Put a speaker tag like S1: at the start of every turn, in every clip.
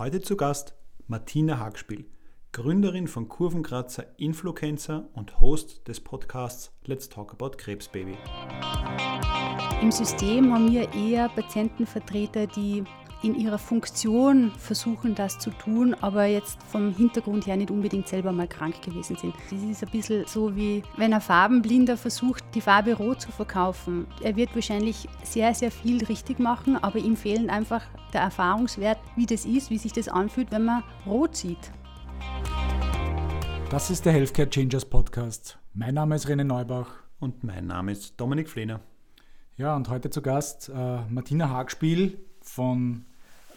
S1: Heute zu Gast Martina Hagspiel, Gründerin von Kurvenkratzer Influencer und Host des Podcasts Let's Talk About Krebsbaby.
S2: Im System haben wir eher Patientenvertreter, die in ihrer Funktion versuchen, das zu tun, aber jetzt vom Hintergrund her nicht unbedingt selber mal krank gewesen sind. Das ist ein bisschen so wie wenn ein Farbenblinder versucht, die Farbe Rot zu verkaufen. Er wird wahrscheinlich sehr, sehr viel richtig machen, aber ihm fehlen einfach der Erfahrungswert, wie das ist, wie sich das anfühlt, wenn man Rot sieht.
S3: Das ist der Healthcare Changers Podcast. Mein Name ist René Neubach.
S1: Und mein Name ist Dominik Flehner.
S3: Ja, und heute zu Gast äh, Martina Hagspiel von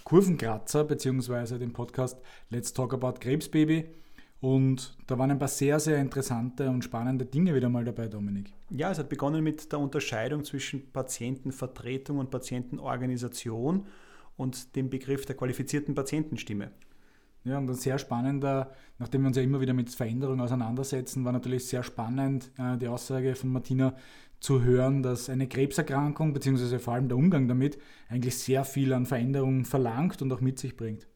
S3: Kurvenkratzer beziehungsweise den Podcast Let's Talk About Krebsbaby. Und da waren ein paar sehr, sehr interessante und spannende Dinge wieder mal dabei, Dominik.
S1: Ja, es hat begonnen mit der Unterscheidung zwischen Patientenvertretung und Patientenorganisation und dem Begriff der qualifizierten Patientenstimme.
S3: Ja, und ein sehr spannender, nachdem wir uns ja immer wieder mit Veränderungen auseinandersetzen, war natürlich sehr spannend äh, die Aussage von Martina, zu hören, dass eine Krebserkrankung bzw. vor allem der Umgang damit eigentlich sehr viel an Veränderungen verlangt und auch mit sich bringt.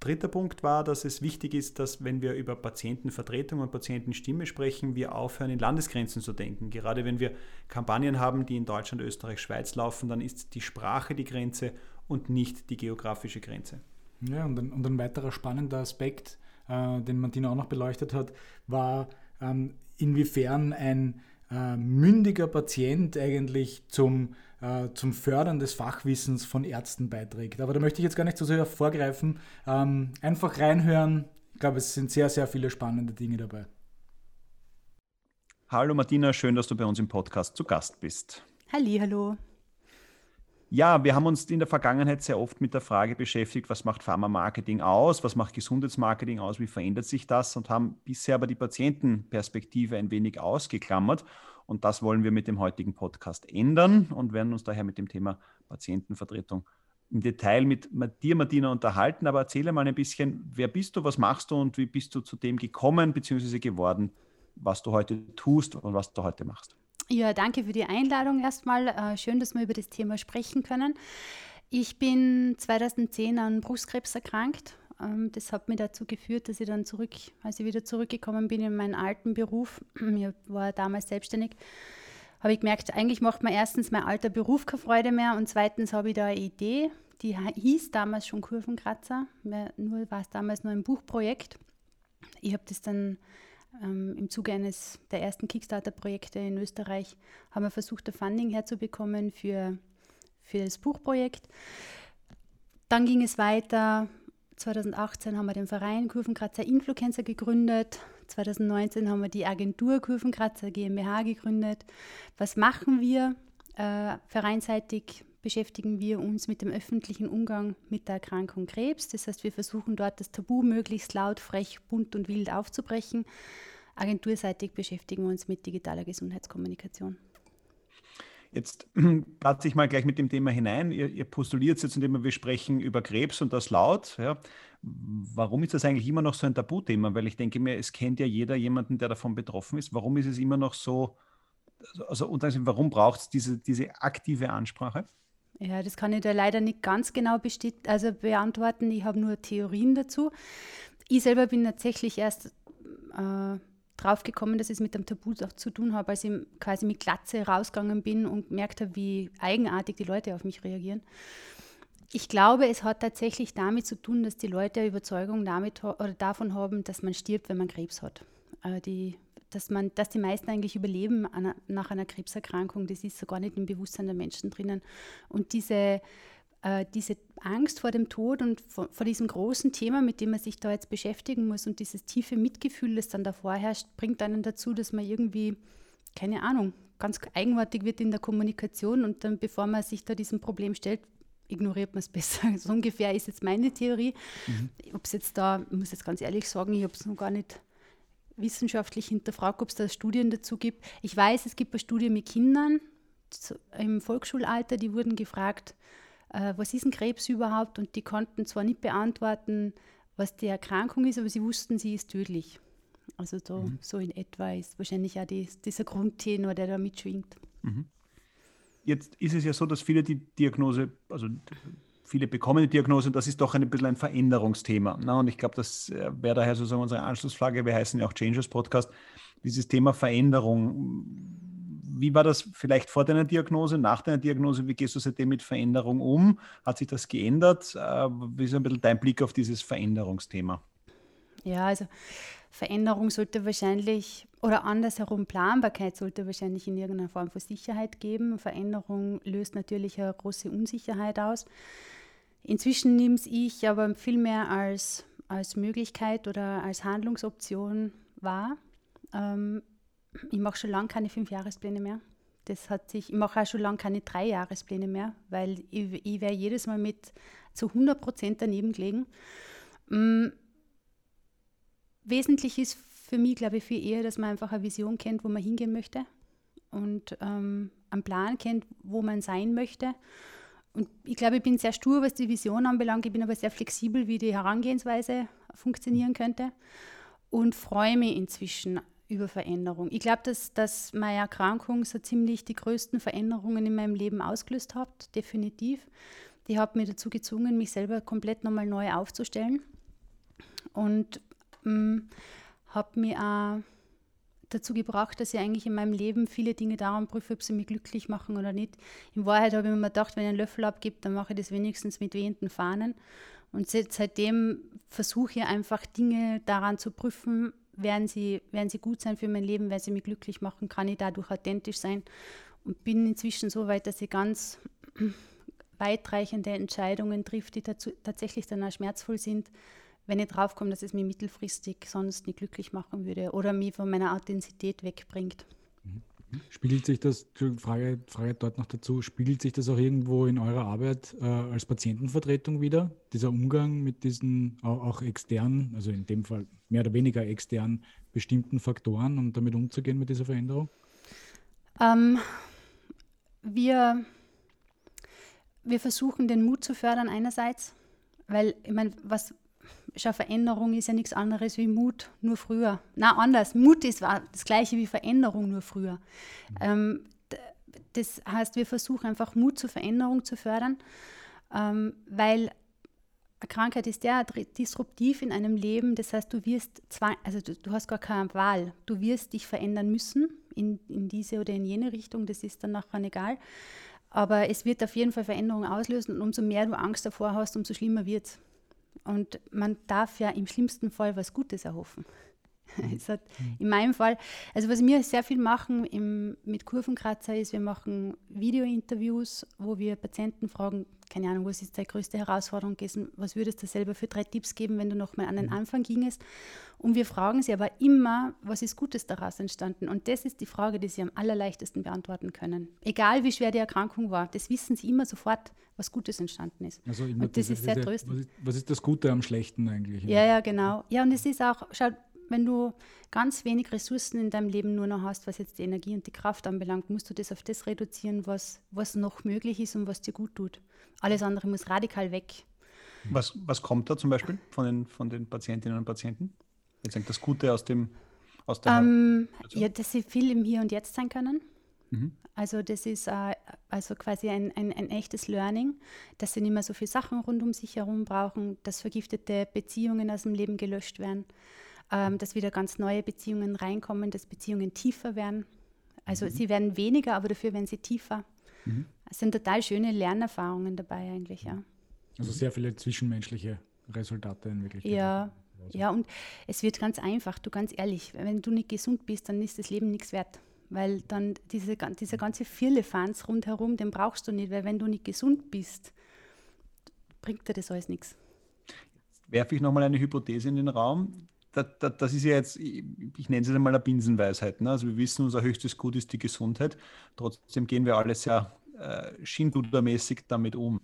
S1: Dritter Punkt war, dass es wichtig ist, dass wenn wir über Patientenvertretung und Patientenstimme sprechen, wir aufhören, in Landesgrenzen zu denken. Gerade wenn wir Kampagnen haben, die in Deutschland, Österreich, Schweiz laufen, dann ist die Sprache die Grenze und nicht die geografische Grenze.
S3: Ja, und ein, und ein weiterer spannender Aspekt, äh, den Martina auch noch beleuchtet hat, war, ähm, inwiefern ein äh, mündiger Patient eigentlich zum, äh, zum Fördern des Fachwissens von Ärzten beiträgt. Aber da möchte ich jetzt gar nicht so sehr vorgreifen. Ähm, einfach reinhören. Ich glaube, es sind sehr, sehr viele spannende Dinge dabei.
S1: Hallo Martina, schön, dass du bei uns im Podcast zu Gast bist.
S2: Halli, hallo.
S1: Ja, wir haben uns in der Vergangenheit sehr oft mit der Frage beschäftigt, was macht Pharma-Marketing aus, was macht Gesundheitsmarketing aus, wie verändert sich das und haben bisher aber die Patientenperspektive ein wenig ausgeklammert. Und das wollen wir mit dem heutigen Podcast ändern und werden uns daher mit dem Thema Patientenvertretung im Detail mit dir, Martina, unterhalten. Aber erzähle mal ein bisschen, wer bist du, was machst du und wie bist du zu dem gekommen bzw. geworden, was du heute tust und was du heute machst.
S2: Ja, danke für die Einladung erstmal. Äh, schön, dass wir über das Thema sprechen können. Ich bin 2010 an Brustkrebs erkrankt. Ähm, das hat mich dazu geführt, dass ich dann zurück, als ich wieder zurückgekommen bin in meinen alten Beruf, ich war damals selbstständig, habe ich gemerkt, eigentlich macht mir erstens mein alter Beruf keine Freude mehr und zweitens habe ich da eine Idee, die hieß damals schon Kurvenkratzer, nur war es damals nur ein Buchprojekt. Ich habe das dann ähm, Im Zuge eines der ersten Kickstarter-Projekte in Österreich haben wir versucht, Funding herzubekommen für, für das Buchprojekt. Dann ging es weiter. 2018 haben wir den Verein Kurvenkratzer Influencer gegründet. 2019 haben wir die Agentur Kurvenkratzer GmbH gegründet. Was machen wir? Äh, vereinsseitig beschäftigen wir uns mit dem öffentlichen Umgang mit der Erkrankung Krebs. Das heißt, wir versuchen dort das Tabu möglichst laut, frech, bunt und wild aufzubrechen. Agenturseitig beschäftigen wir uns mit digitaler Gesundheitskommunikation.
S1: Jetzt platze ich mal gleich mit dem Thema hinein. Ihr, ihr postuliert jetzt, indem wir sprechen über Krebs und das laut. Ja. Warum ist das eigentlich immer noch so ein Tabuthema? Weil ich denke mir, es kennt ja jeder jemanden, der davon betroffen ist. Warum ist es immer noch so, also und warum braucht es diese, diese aktive Ansprache?
S2: Ja, das kann ich da leider nicht ganz genau also beantworten. Ich habe nur Theorien dazu. Ich selber bin tatsächlich erst äh, drauf gekommen, dass es mit dem Tabu auch zu tun hat, als ich quasi mit Glatze rausgegangen bin und gemerkt habe, wie eigenartig die Leute auf mich reagieren. Ich glaube, es hat tatsächlich damit zu tun, dass die Leute Überzeugung damit davon haben, dass man stirbt, wenn man Krebs hat. Äh, die dass, man, dass die meisten eigentlich überleben einer, nach einer Krebserkrankung. Das ist so gar nicht im Bewusstsein der Menschen drinnen. Und diese, äh, diese Angst vor dem Tod und vor, vor, diesem großen Thema, mit dem man sich da jetzt beschäftigen muss und dieses tiefe Mitgefühl, das dann davor herrscht, bringt einen dazu, dass man irgendwie, keine Ahnung, ganz eigenartig wird in der Kommunikation und dann, bevor man sich da diesem Problem stellt, ignoriert man es besser. So ungefähr ist jetzt meine Theorie. Mhm. Ob es jetzt da, ich muss jetzt ganz ehrlich sagen, ich habe es noch gar nicht wissenschaftlich hinterfragt, ob es da Studien dazu gibt. Ich weiß, es gibt eine Studie mit Kindern im Volksschulalter, die wurden gefragt, äh, was ist ein Krebs überhaupt? Und die konnten zwar nicht beantworten, was die Erkrankung ist, aber sie wussten, sie ist tödlich. Also so, mhm. so in etwa ist wahrscheinlich auch die, dieser Grundtenor, der da mitschwingt. Mhm.
S1: Jetzt ist es ja so, dass viele die Diagnose, also viele bekommen die Diagnose und das ist doch ein bisschen ein Veränderungsthema. Ne? Und ich glaube, das äh, wäre daher sozusagen unsere Anschlussfrage. Wir heißen ja auch Changers Podcast. Dieses Thema Veränderung. Wie war das vielleicht vor deiner Diagnose, nach deiner Diagnose? Wie gehst du seitdem mit Veränderung um? Hat sich das geändert? Äh, wie ist ein bisschen dein Blick auf dieses Veränderungsthema?
S2: Ja, also Veränderung sollte wahrscheinlich, oder andersherum, Planbarkeit sollte wahrscheinlich in irgendeiner Form von Sicherheit geben. Veränderung löst natürlich eine große Unsicherheit aus. Inzwischen nehme ich aber viel mehr als, als Möglichkeit oder als Handlungsoption wahr. Ähm, ich mache schon lange keine Fünfjahrespläne mehr. Das hat sich, ich mache auch schon lange keine Dreijahrespläne mehr, weil ich, ich wäre jedes Mal mit zu 100 Prozent daneben gelegen. Mm, wesentlich ist für mich, glaube ich, viel eher, dass man einfach eine Vision kennt, wo man hingehen möchte und ähm, einen Plan kennt, wo man sein möchte und ich glaube, ich bin sehr stur, was die Vision anbelangt. Ich bin aber sehr flexibel, wie die Herangehensweise funktionieren könnte und freue mich inzwischen über Veränderung. Ich glaube, dass, dass meine Erkrankung so ziemlich die größten Veränderungen in meinem Leben ausgelöst hat, definitiv. Die hat mich dazu gezwungen, mich selber komplett nochmal neu aufzustellen und hat mich auch dazu gebracht, dass ich eigentlich in meinem Leben viele Dinge daran prüfe, ob sie mich glücklich machen oder nicht. In Wahrheit habe ich mir gedacht, wenn ich einen Löffel abgebe, dann mache ich das wenigstens mit wehenden Fahnen. Und seitdem versuche ich einfach Dinge daran zu prüfen, werden sie, werden sie gut sein für mein Leben, werden sie mich glücklich machen, kann ich dadurch authentisch sein. Und bin inzwischen so weit, dass ich ganz weitreichende Entscheidungen trifft, die dazu, tatsächlich dann auch schmerzvoll sind, wenn ich draufkomme, dass es mich mittelfristig sonst nicht glücklich machen würde oder mich von meiner Authentizität wegbringt.
S3: Spiegelt sich das, Frage, Frage dort noch dazu, spiegelt sich das auch irgendwo in eurer Arbeit äh, als Patientenvertretung wieder? Dieser Umgang mit diesen auch, auch externen, also in dem Fall mehr oder weniger externen bestimmten Faktoren, um damit umzugehen mit dieser Veränderung?
S2: Ähm, wir, wir versuchen den Mut zu fördern einerseits, weil ich meine, was, Schau, Veränderung ist ja nichts anderes wie Mut, nur früher. Na, anders. Mut ist das gleiche wie Veränderung, nur früher. Ähm, das heißt, wir versuchen einfach Mut zur Veränderung zu fördern, ähm, weil eine Krankheit ist ja disruptiv in einem Leben. Das heißt, du wirst zwar, also du, du, hast gar keine Wahl. Du wirst dich verändern müssen in, in diese oder in jene Richtung. Das ist dann nachher egal. Aber es wird auf jeden Fall Veränderungen auslösen und umso mehr du Angst davor hast, umso schlimmer wird es. Und man darf ja im schlimmsten Fall was Gutes erhoffen. Mhm. Hat, mhm. in meinem Fall, also was wir sehr viel machen im, mit Kurvenkratzer ist, wir machen Videointerviews, wo wir Patienten fragen, keine Ahnung, was ist deine größte Herausforderung gewesen, was würdest du selber für drei Tipps geben, wenn du nochmal an den mhm. Anfang gingest? Und wir fragen sie aber immer, was ist Gutes daraus entstanden? Und das ist die Frage, die sie am allerleichtesten beantworten können. Egal wie schwer die Erkrankung war, das wissen sie immer sofort, was Gutes entstanden ist.
S3: Also und das ist sehr tröstend. Was ist, was ist das Gute am Schlechten eigentlich?
S2: Ja, ja, genau. Ja, und es ist auch, schau, wenn du ganz wenig Ressourcen in deinem Leben nur noch hast, was jetzt die Energie und die Kraft anbelangt, musst du das auf das reduzieren, was, was noch möglich ist und was dir gut tut. Alles andere muss radikal weg.
S1: Was, was kommt da zum Beispiel von den, von den Patientinnen und Patienten? Jetzt das Gute aus dem aus der
S2: ähm, Ja, dass sie viel im Hier und Jetzt sein können. Mhm. Also das ist äh, also quasi ein, ein, ein, echtes Learning, dass sie nicht mehr so viele Sachen rund um sich herum brauchen, dass vergiftete Beziehungen aus dem Leben gelöscht werden, ähm, dass wieder ganz neue Beziehungen reinkommen, dass Beziehungen tiefer werden. Also mhm. sie werden weniger, aber dafür werden sie tiefer. Mhm. Es sind total schöne Lernerfahrungen dabei eigentlich, ja.
S3: Also sehr viele zwischenmenschliche Resultate in Wirklichkeit.
S2: Ja, ja, und es wird ganz einfach, du ganz ehrlich, wenn du nicht gesund bist, dann ist das Leben nichts wert. Weil dann diese, dieser ganze Firlefanz rundherum, den brauchst du nicht, weil wenn du nicht gesund bist, bringt dir das alles nichts.
S1: Werfe ich nochmal eine Hypothese in den Raum das, das, ist ja jetzt, ich, nenne es jetzt einmal eine Binsenweisheit. Ne? Also wir wissen, unser höchstes Gut ist die Gesundheit. Trotzdem gehen wir alle sehr äh, Schindludermäßig damit um.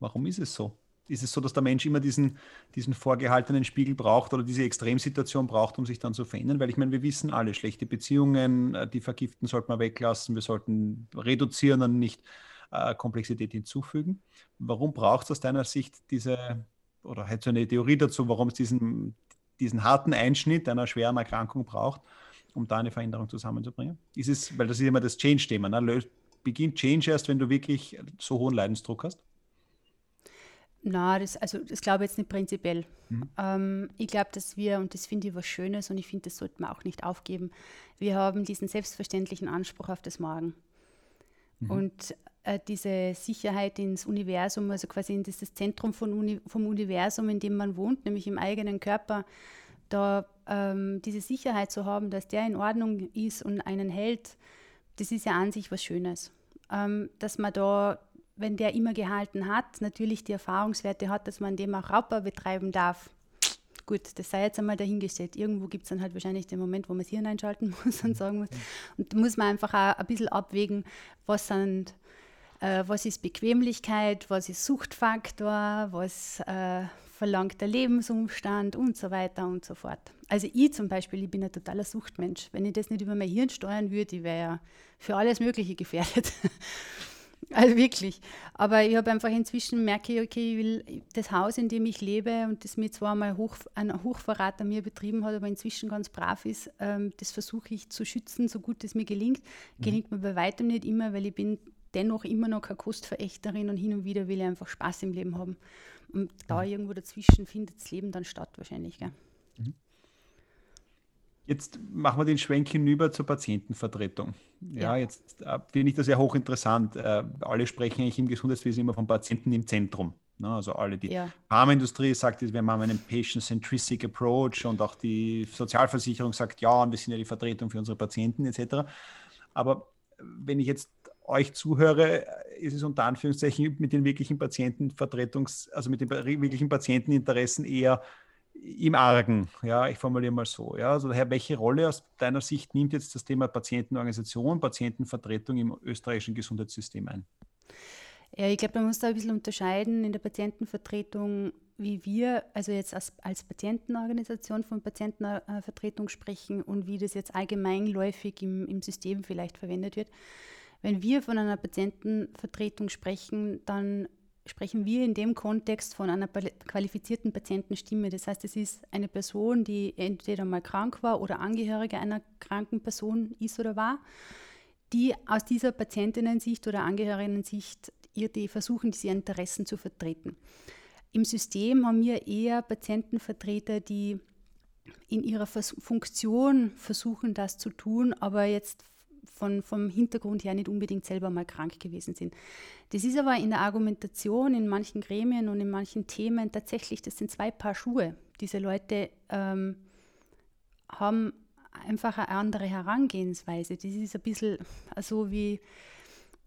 S1: Warum ist es so? Ist es so, dass der Mensch immer diesen, diesen vorgehaltenen Spiegel braucht oder diese Extremsituation braucht, um sich dann zu verändern? Weil ich meine, wir wissen alle, schlechte Beziehungen, äh, die Vergiften sollte man weglassen, wir sollten reduzieren und nicht äh, Komplexität hinzufügen. Warum braucht es aus deiner Sicht diese, oder hättest du eine Theorie dazu, warum es diesen, diesen harten Einschnitt einer schweren Erkrankung braucht, um da eine Veränderung zusammenzubringen? Ist es, weil das ist immer das Change-Thema, ne? beginnt Change erst, wenn du wirklich so hohen Leidensdruck hast?
S2: Na, das, also das glaube ich jetzt nicht prinzipiell. Mhm. Ähm, ich glaube, dass wir, und das finde ich was Schönes und ich finde, das sollte man auch nicht aufgeben, wir haben diesen selbstverständlichen Anspruch auf das Morgen. Mhm. Und äh, diese Sicherheit ins Universum, also quasi in dieses Zentrum von Uni, vom Universum, in dem man wohnt, nämlich im eigenen Körper, da ähm, diese Sicherheit zu haben, dass der in Ordnung ist und einen hält, das ist ja an sich was Schönes. Ähm, dass man da wenn der immer gehalten hat, natürlich die Erfahrungswerte hat, dass man dem auch Raubbau betreiben darf. Gut, das sei jetzt einmal dahingestellt. Irgendwo gibt es dann halt wahrscheinlich den Moment, wo man das Hirn einschalten muss und sagen muss. Und da muss man einfach auch ein bisschen abwägen, was sind äh, was ist Bequemlichkeit, was ist Suchtfaktor, was äh, verlangt der Lebensumstand und so weiter und so fort. Also ich zum Beispiel, ich bin ein totaler Suchtmensch. Wenn ich das nicht über mein Hirn steuern würde, ich wäre ja für alles Mögliche gefährdet. Also wirklich. Aber ich habe einfach inzwischen merke ich, okay, ich will das Haus, in dem ich lebe und das mir zwar mal hoch, ein Hochverrat an mir betrieben hat, aber inzwischen ganz brav ist, ähm, das versuche ich zu schützen, so gut es mir gelingt. Mhm. Gelingt mir bei weitem nicht immer, weil ich bin dennoch immer noch keine Kostverächterin und hin und wieder will ich einfach Spaß im Leben haben. Und da irgendwo dazwischen findet das Leben dann statt wahrscheinlich. Gell? Mhm.
S1: Jetzt machen wir den Schwenk hinüber zur Patientenvertretung. Ja, ja. jetzt äh, finde ich das ja hochinteressant. Äh, alle sprechen eigentlich im Gesundheitswesen immer vom Patienten im Zentrum. Ne? Also alle, die ja. Pharmaindustrie sagt, wir haben einen Patient-Centric Approach und auch die Sozialversicherung sagt, ja, und wir sind ja die Vertretung für unsere Patienten etc. Aber wenn ich jetzt euch zuhöre, ist es unter Anführungszeichen mit den wirklichen Patientenvertretungs-, also mit den wirklichen Patienteninteressen eher im Argen. Ja, ich formuliere mal so. Ja, also daher, welche Rolle aus deiner Sicht nimmt jetzt das Thema Patientenorganisation, Patientenvertretung im österreichischen Gesundheitssystem ein?
S2: Ja, ich glaube, man muss da ein bisschen unterscheiden in der Patientenvertretung, wie wir, also jetzt als, als Patientenorganisation von Patientenvertretung sprechen und wie das jetzt allgemeinläufig im, im System vielleicht verwendet wird. Wenn wir von einer Patientenvertretung sprechen, dann sprechen wir in dem Kontext von einer qualifizierten Patientenstimme. Das heißt, es ist eine Person, die entweder mal krank war oder Angehörige einer kranken Person ist oder war, die aus dieser Patientinnen-Sicht oder Angehörigen-Sicht versuchen, diese Interessen zu vertreten. Im System haben wir eher Patientenvertreter, die in ihrer Funktion versuchen, das zu tun, aber jetzt von, vom Hintergrund her nicht unbedingt selber mal krank gewesen sind. Das ist aber in der Argumentation in manchen Gremien und in manchen Themen tatsächlich, das sind zwei Paar Schuhe. Diese Leute ähm, haben einfach eine andere Herangehensweise. Das ist ein bisschen so wie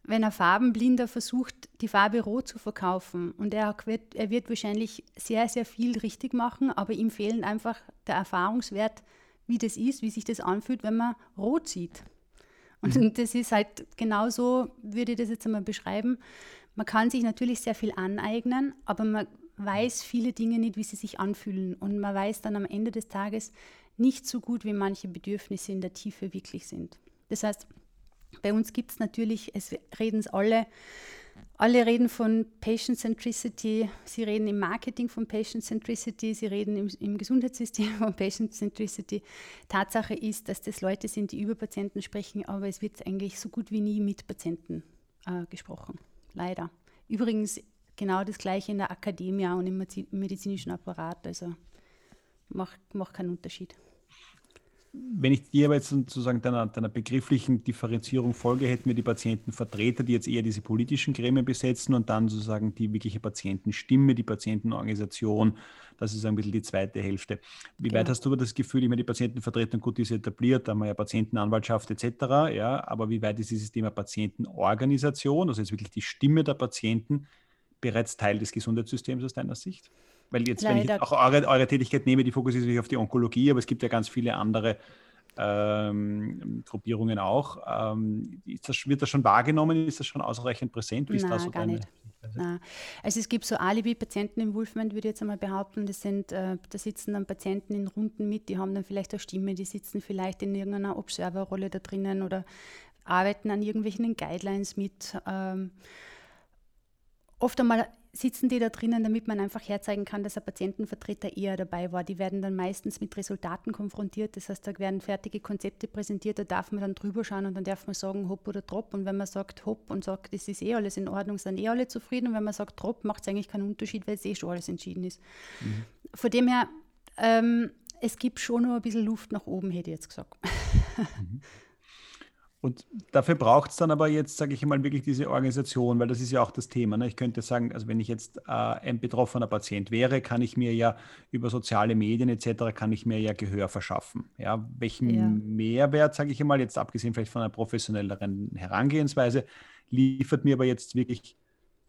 S2: wenn ein Farbenblinder versucht, die Farbe Rot zu verkaufen und er wird, er wird wahrscheinlich sehr, sehr viel richtig machen, aber ihm fehlen einfach der Erfahrungswert, wie das ist, wie sich das anfühlt, wenn man Rot sieht. Und mhm. das ist halt genauso, würde ich das jetzt einmal beschreiben. Man kann sich natürlich sehr viel aneignen, aber man weiß viele Dinge nicht, wie sie sich anfühlen. Und man weiß dann am Ende des Tages nicht so gut, wie manche Bedürfnisse in der Tiefe wirklich sind. Das heißt, bei uns gibt es natürlich, es reden es alle, alle reden von Patient Centricity, sie reden im Marketing von Patient Centricity, sie reden im, im, Gesundheitssystem von Patient Centricity. Tatsache ist, dass das Leute sind, die über Patienten sprechen, aber es wird eigentlich so gut wie nie mit Patienten äh, gesprochen. Leider. Übrigens genau das Gleiche in der Akademie und im medizinischen Apparat. Also macht, macht keinen Unterschied
S1: wenn ich dir aber jetzt sozusagen deiner, deiner begrifflichen Differenzierung folge, hätten wir die Patientenvertreter, die jetzt eher diese politischen Gremien besetzen und dann sozusagen die wirkliche Patientenstimme, die Patientenorganisation. Das ist ein bisschen die zweite Hälfte. Wie genau. weit hast du das Gefühl, ich meine, die Patientenvertretung, gut, die ist etabliert, da haben wir ja Patientenanwaltschaft etc., ja, aber wie weit ist dieses Thema Patientenorganisation, also jetzt wirklich die Stimme der Patienten, bereits Teil des Gesundheitssystems aus deiner Sicht? Weil jetzt, Leider. wenn ich jetzt auch eure, eure Tätigkeit nehme, die fokussiert sich auf die Onkologie, aber es gibt ja ganz viele andere ähm, Gruppierungen auch. Ähm, das, wird das schon wahrgenommen? Ist das schon ausreichend präsent?
S2: Wie ist da so gar deine, nicht. Nein. Also es gibt so Alibi-Patienten-Involvement, würde ich jetzt einmal behaupten. Das sind, äh, da sitzen dann Patienten in Runden mit, die haben dann vielleicht eine Stimme, die sitzen vielleicht in irgendeiner Observer-Rolle da drinnen oder arbeiten an irgendwelchen Guidelines mit. Ähm, oft einmal sitzen die da drinnen, damit man einfach herzeigen kann, dass ein Patientenvertreter eher dabei war. Die werden dann meistens mit Resultaten konfrontiert. Das heißt, da werden fertige Konzepte präsentiert, da darf man dann drüber schauen und dann darf man sagen, hopp oder trop. Und wenn man sagt hopp und sagt, das ist eh alles in Ordnung, sind eh alle zufrieden. Und wenn man sagt trop, macht es eigentlich keinen Unterschied, weil es eh schon alles entschieden ist. Mhm. Von dem her, ähm, es gibt schon noch ein bisschen Luft nach oben, hätte ich jetzt gesagt. Mhm.
S1: Und dafür braucht es dann aber jetzt, sage ich mal, wirklich diese Organisation, weil das ist ja auch das Thema. Ne? Ich könnte sagen, also wenn ich jetzt äh, ein betroffener Patient wäre, kann ich mir ja über soziale Medien etc. kann ich mir ja Gehör verschaffen. Ja, welchen ja. Mehrwert, sage ich mal, jetzt abgesehen vielleicht von einer professionelleren Herangehensweise, liefert mir aber jetzt wirklich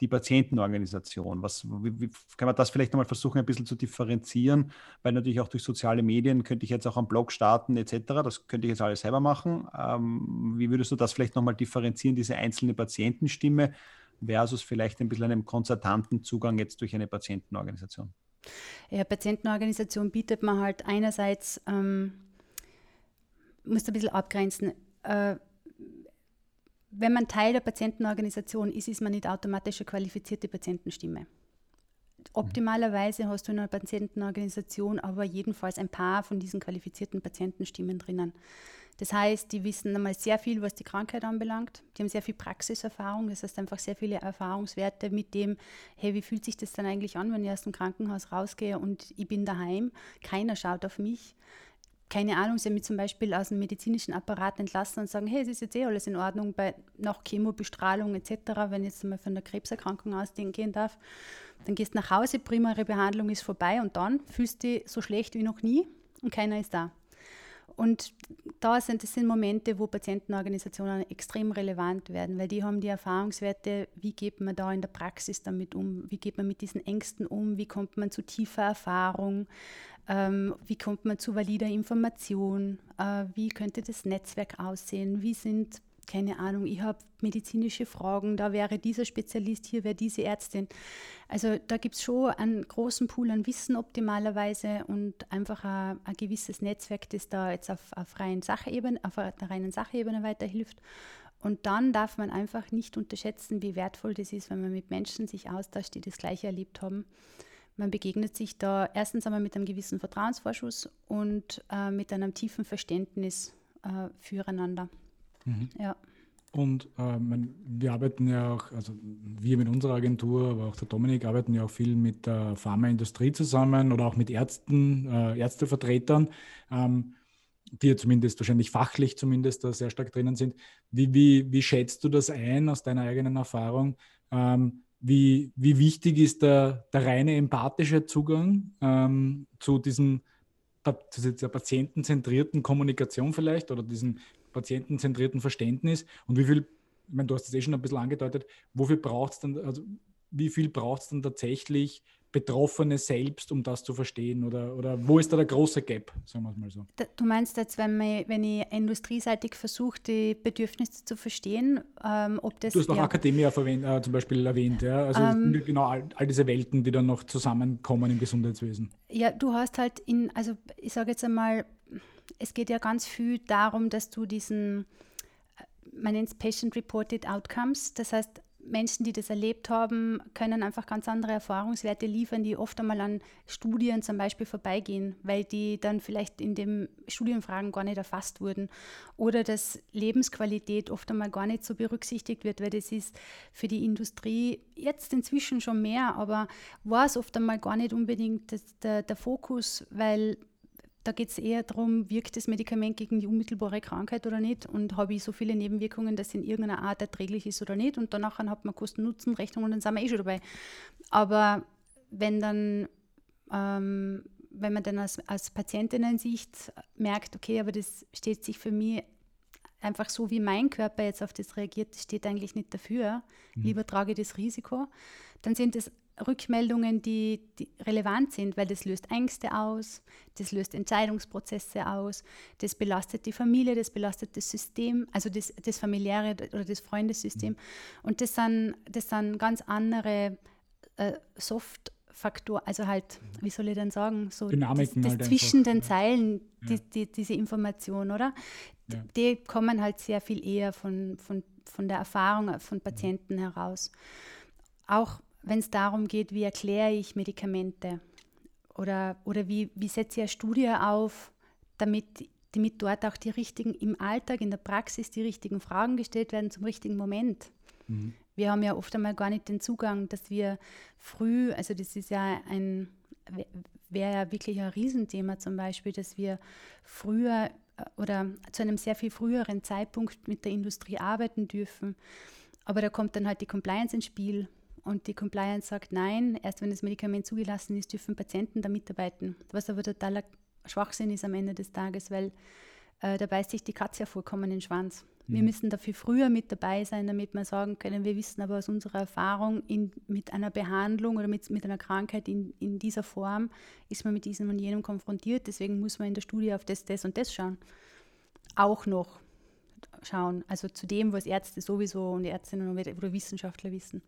S1: die Patientenorganisation? Was, wie, wie, kann man das vielleicht nochmal versuchen, ein bisschen zu differenzieren? Weil natürlich auch durch soziale Medien könnte ich jetzt auch einen Blog starten etc. Das könnte ich jetzt alles selber machen. Ähm, wie würdest du das vielleicht nochmal differenzieren, diese einzelne Patientenstimme versus vielleicht ein bisschen einem konzertanten Zugang jetzt durch eine Patientenorganisation?
S2: Ja, Patientenorganisation bietet man halt einerseits, ähm, muss ein bisschen abgrenzen, äh, wenn man Teil der Patientenorganisation ist, ist man nicht automatisch eine qualifizierte Patientenstimme. Optimalerweise hast du in einer Patientenorganisation aber jedenfalls ein paar von diesen qualifizierten Patientenstimmen drinnen. Das heißt, die wissen einmal sehr viel, was die Krankheit anbelangt. Die haben sehr viel Praxiserfahrung, das heißt einfach sehr viele Erfahrungswerte mit dem, hey, wie fühlt sich das dann eigentlich an, wenn ich aus dem Krankenhaus rausgehe und ich bin daheim, keiner schaut auf mich keine Ahnung, sie haben mich zum Beispiel aus dem medizinischen Apparat entlassen und sagen, hey, es ist jetzt eh alles in Ordnung bei nach Chemobestrahlung etc., wenn ich jetzt mal von der Krebserkrankung ausgehen darf, dann gehst nach Hause, primäre Behandlung ist vorbei und dann fühlst du dich so schlecht wie noch nie und keiner ist da. Und da sind das sind Momente, wo Patientenorganisationen extrem relevant werden, weil die haben die Erfahrungswerte, wie geht man da in der Praxis damit um, wie geht man mit diesen Ängsten um, wie kommt man zu tiefer Erfahrung, ähm, wie kommt man zu valider Information? Äh, wie könnte das Netzwerk aussehen? Wie sind, keine Ahnung, ich habe medizinische Fragen, da wäre dieser Spezialist, hier wäre diese Ärztin. Also da gibt es schon einen großen Pool an Wissen optimalerweise und einfach ein, ein gewisses Netzwerk, das da jetzt auf, auf, reinen Sachebene, auf der reinen Sachebene weiterhilft. Und dann darf man einfach nicht unterschätzen, wie wertvoll das ist, wenn man mit Menschen sich austauscht, die das Gleiche erlebt haben. Man begegnet sich da erstens einmal mit einem gewissen Vertrauensvorschuss und äh, mit einem tiefen Verständnis äh, füreinander. Mhm.
S3: Ja. Und äh, man, wir arbeiten ja auch, also wir mit unserer Agentur, aber auch der Dominik arbeiten ja auch viel mit der Pharmaindustrie zusammen oder auch mit Ärzten, äh, Ärztevertretern, ähm, die ja zumindest wahrscheinlich fachlich zumindest da sehr stark drinnen sind. Wie, wie, wie schätzt du das ein aus deiner eigenen Erfahrung? Ähm, wie, wie wichtig ist der, der reine empathische Zugang ähm, zu diesem dieser patientenzentrierten Kommunikation vielleicht oder diesem patientenzentrierten Verständnis und wie viel, ich meine, du hast es eh schon ein bisschen angedeutet, wofür braucht es dann, also wie viel braucht es dann tatsächlich Betroffene selbst, um das zu verstehen? Oder, oder wo ist da der große Gap, sagen wir es mal so?
S2: Du meinst jetzt, wenn, man, wenn ich industrieseitig versuche, die Bedürfnisse zu verstehen, ähm, ob das...
S3: Du hast noch ja, Akademie äh, zum Beispiel erwähnt, ja? also ähm, genau all, all, diese Welten, die dann noch zusammenkommen im Gesundheitswesen.
S2: Ja, du hast halt in, also ich sage jetzt einmal, es geht ja ganz viel darum, dass du diesen man nennt es Patient-Reported Outcomes. Das heißt, Menschen, die das erlebt haben, können einfach ganz andere Erfahrungswerte liefern, die oft einmal an Studien zum Beispiel vorbeigehen, weil die dann vielleicht in den Studienfragen gar nicht erfasst wurden. Oder dass Lebensqualität oft einmal gar nicht so berücksichtigt wird, weil das ist für die Industrie jetzt inzwischen schon mehr, aber war es oft einmal gar nicht unbedingt der, der Fokus, weil da geht es eher darum, wirkt das Medikament gegen die unmittelbare Krankheit oder nicht und habe ich so viele Nebenwirkungen, dass es in irgendeiner Art erträglich ist oder nicht. Und danach hat man Kosten-Nutzen-Rechnung und dann sind wir eh schon dabei. Aber wenn dann, ähm, wenn man dann als, als Patientinnen-Sicht merkt, okay, aber das steht sich für mich einfach so, wie mein Körper jetzt auf das reagiert, das steht eigentlich nicht dafür. Mhm. Lieber trage ich das Risiko. Dann sind es Rückmeldungen, die, die, relevant sind, weil das löst Ängste aus, das löst Entscheidungsprozesse aus, das belastet die Familie, das belastet das System, also das, das familiäre oder das Freundessystem. Mhm. Und das sind, das sind ganz andere äh, Soft- Faktor, also halt, wie soll ich denn sagen, so
S3: Dynamiken
S2: das, das halt zwischen einfach. den Zeilen, ja. die, diese Information, oder? Ja. Die kommen halt sehr viel eher von, von, von der Erfahrung von Patienten heraus. Auch wenn es darum geht, wie erkläre ich Medikamente oder, oder wie, wie setze ich eine Studie auf, damit, damit dort auch die richtigen, im Alltag, in der Praxis, die richtigen Fragen gestellt werden zum richtigen Moment. Mhm. Wir haben ja oft einmal gar nicht den Zugang, dass wir früh, also das ist ja ein, wäre ja wirklich ein Riesenthema zum Beispiel, dass wir früher äh, oder zu einem sehr viel früheren Zeitpunkt mit der Industrie arbeiten dürfen. Aber da kommt dann halt die Compliance ins Spiel. Und die Compliance sagt, nein, erst wenn das Medikament zugelassen ist, dürfen Patienten da mitarbeiten. Was aber totaler Schwachsinn ist am Ende des Tages, weil äh, da beißt sich die Katze ja vollkommen in den Schwanz. Wir mhm. müssen dafür früher mit dabei sein, damit wir sagen können, wir wissen aber aus unserer Erfahrung, in, mit einer Behandlung oder mit, mit einer Krankheit in, in dieser Form ist man mit diesem und jenem konfrontiert. Deswegen muss man in der Studie auf das, das und das schauen. Auch noch schauen. Also zu dem, was Ärzte sowieso und Ärztinnen oder Wissenschaftler wissen.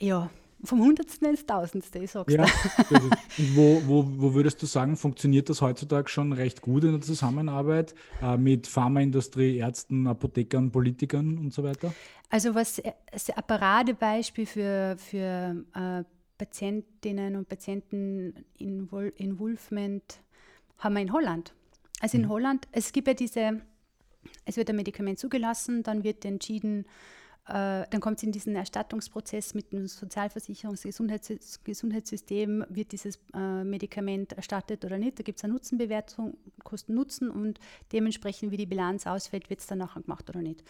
S2: Ja, vom Hundertsten ins Tausendste, ich sag's ja,
S3: wo, wo, wo würdest du sagen, funktioniert das heutzutage schon recht gut in der Zusammenarbeit äh, mit Pharmaindustrie, Ärzten, Apothekern, Politikern und so weiter?
S2: Also was ein Paradebeispiel für, für äh, Patientinnen und Patienten Involvement haben wir in Holland. Also in mhm. Holland, es gibt ja diese, es wird ein Medikament zugelassen, dann wird entschieden, äh, dann kommt es in diesen Erstattungsprozess mit dem Sozialversicherungs- Gesundheits Gesundheitssystem, wird dieses äh, Medikament erstattet oder nicht. Da gibt es eine Nutzenbewertung, Kosten-Nutzen und dementsprechend, wie die Bilanz ausfällt, wird es dann nachher gemacht oder nicht.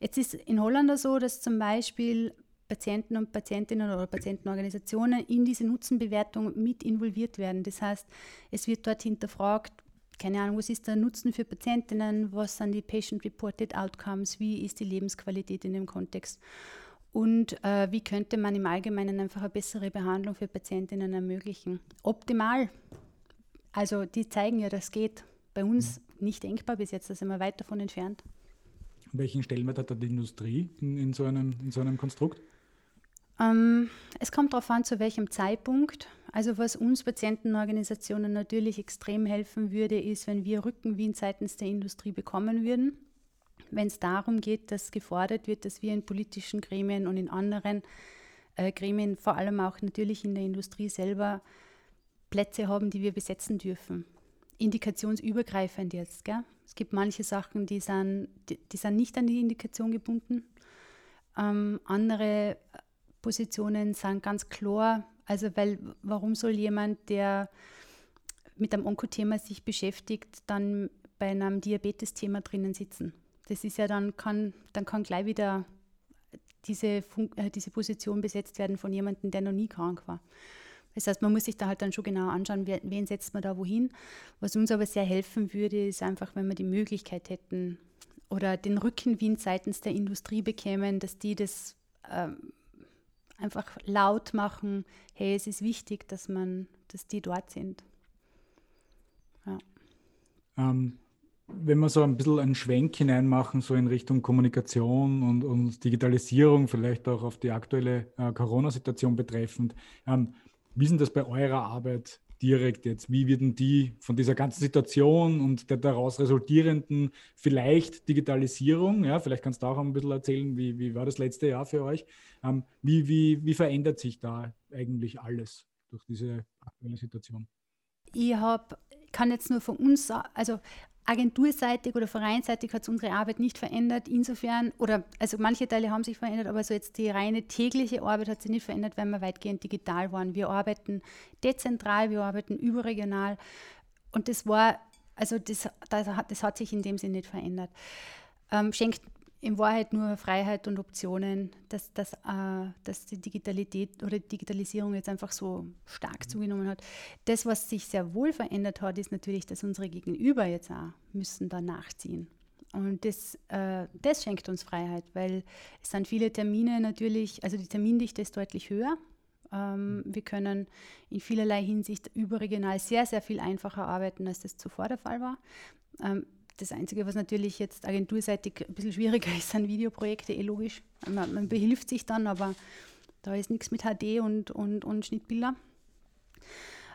S2: Jetzt ist in Holland so, dass zum Beispiel Patienten und Patientinnen oder Patientenorganisationen in diese Nutzenbewertung mit involviert werden. Das heißt, es wird dort hinterfragt, keine Ahnung, was ist der Nutzen für Patientinnen, was sind die Patient-Reported Outcomes, wie ist die Lebensqualität in dem Kontext und äh, wie könnte man im Allgemeinen einfach eine bessere Behandlung für Patientinnen ermöglichen. Optimal. Also die zeigen ja, das geht. Bei uns nicht denkbar bis jetzt, da sind wir weit davon entfernt.
S3: Welchen Stellenwert hat da die Industrie in, in, so, einem, in so einem Konstrukt?
S2: Ähm, es kommt darauf an, zu welchem Zeitpunkt. Also was uns Patientenorganisationen natürlich extrem helfen würde, ist, wenn wir Rückenwind seitens der Industrie bekommen würden. Wenn es darum geht, dass gefordert wird, dass wir in politischen Gremien und in anderen äh, Gremien, vor allem auch natürlich in der Industrie selber, Plätze haben, die wir besetzen dürfen. Indikationsübergreifend jetzt. Gell? Es gibt manche Sachen, die sind, die, die sind nicht an die Indikation gebunden. Ähm, andere Positionen sind ganz klar. Also, weil, warum soll jemand, der mit einem Onkothema sich beschäftigt, dann bei einem Diabetes-Thema drinnen sitzen? Das ist ja dann, kann, dann kann gleich wieder diese, Fun äh, diese Position besetzt werden von jemandem, der noch nie krank war. Das heißt, man muss sich da halt dann schon genau anschauen, wen, setzt man da wohin. Was uns aber sehr helfen würde, ist einfach, wenn wir die Möglichkeit hätten oder den Rückenwind seitens der Industrie bekämen, dass die das ähm, einfach laut machen, hey, es ist wichtig, dass man, dass die dort sind.
S3: Ja. Ähm, wenn wir so ein bisschen einen Schwenk hineinmachen, so in Richtung Kommunikation und, und Digitalisierung, vielleicht auch auf die aktuelle äh, Corona-Situation betreffend, ähm, wie ist denn das bei eurer Arbeit direkt jetzt? Wie werden die von dieser ganzen Situation und der daraus resultierenden vielleicht Digitalisierung, ja, vielleicht kannst du auch ein bisschen erzählen, wie, wie war das letzte Jahr für euch? Ähm, wie, wie, wie verändert sich da eigentlich alles durch diese aktuelle Situation?
S2: Ich hab, kann jetzt nur von uns, also agenturseitig oder vereinsseitig hat es unsere Arbeit nicht verändert. Insofern, oder also manche Teile haben sich verändert, aber so jetzt die reine tägliche Arbeit hat sich nicht verändert, weil wir weitgehend digital waren. Wir arbeiten dezentral, wir arbeiten überregional und das war, also das, das, hat, das hat sich in dem Sinne nicht verändert. Ähm, schenkt in Wahrheit nur Freiheit und Optionen, dass, dass, äh, dass die Digitalität oder Digitalisierung jetzt einfach so stark zugenommen hat. Das, was sich sehr wohl verändert hat, ist natürlich, dass unsere Gegenüber jetzt auch müssen da nachziehen. Und das, äh, das schenkt uns Freiheit, weil es sind viele Termine natürlich, also die Termindichte ist deutlich höher. Ähm, wir können in vielerlei Hinsicht überregional sehr, sehr viel einfacher arbeiten, als das zuvor der Fall war. Ähm, das Einzige, was natürlich jetzt agenturseitig ein bisschen schwieriger ist, sind Videoprojekte, eh logisch. Man, man behilft sich dann, aber da ist nichts mit HD und, und, und Schnittbilder.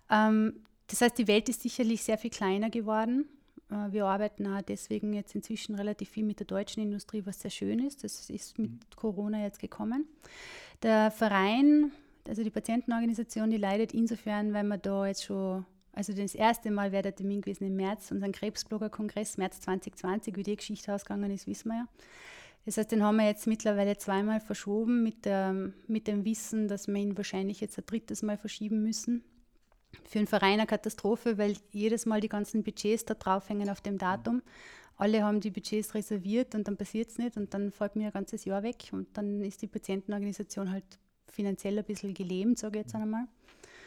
S2: Ähm, das heißt, die Welt ist sicherlich sehr viel kleiner geworden. Äh, wir arbeiten auch deswegen jetzt inzwischen relativ viel mit der deutschen Industrie, was sehr schön ist. Das ist mit Corona jetzt gekommen. Der Verein also die Patientenorganisation, die leidet insofern, weil man da jetzt schon, also das erste Mal wäre der Termin gewesen im März, unseren Krebsblogger-Kongress, März 2020, wie die Geschichte ausgegangen ist, wissen wir ja. Das heißt, den haben wir jetzt mittlerweile zweimal verschoben mit, der, mit dem Wissen, dass wir ihn wahrscheinlich jetzt ein drittes Mal verschieben müssen. Für einen Verein eine Katastrophe, weil jedes Mal die ganzen Budgets da draufhängen auf dem Datum. Alle haben die Budgets reserviert und dann passiert es nicht und dann fällt mir ein ganzes Jahr weg und dann ist die Patientenorganisation halt finanziell ein bisschen gelähmt, sage ich jetzt einmal.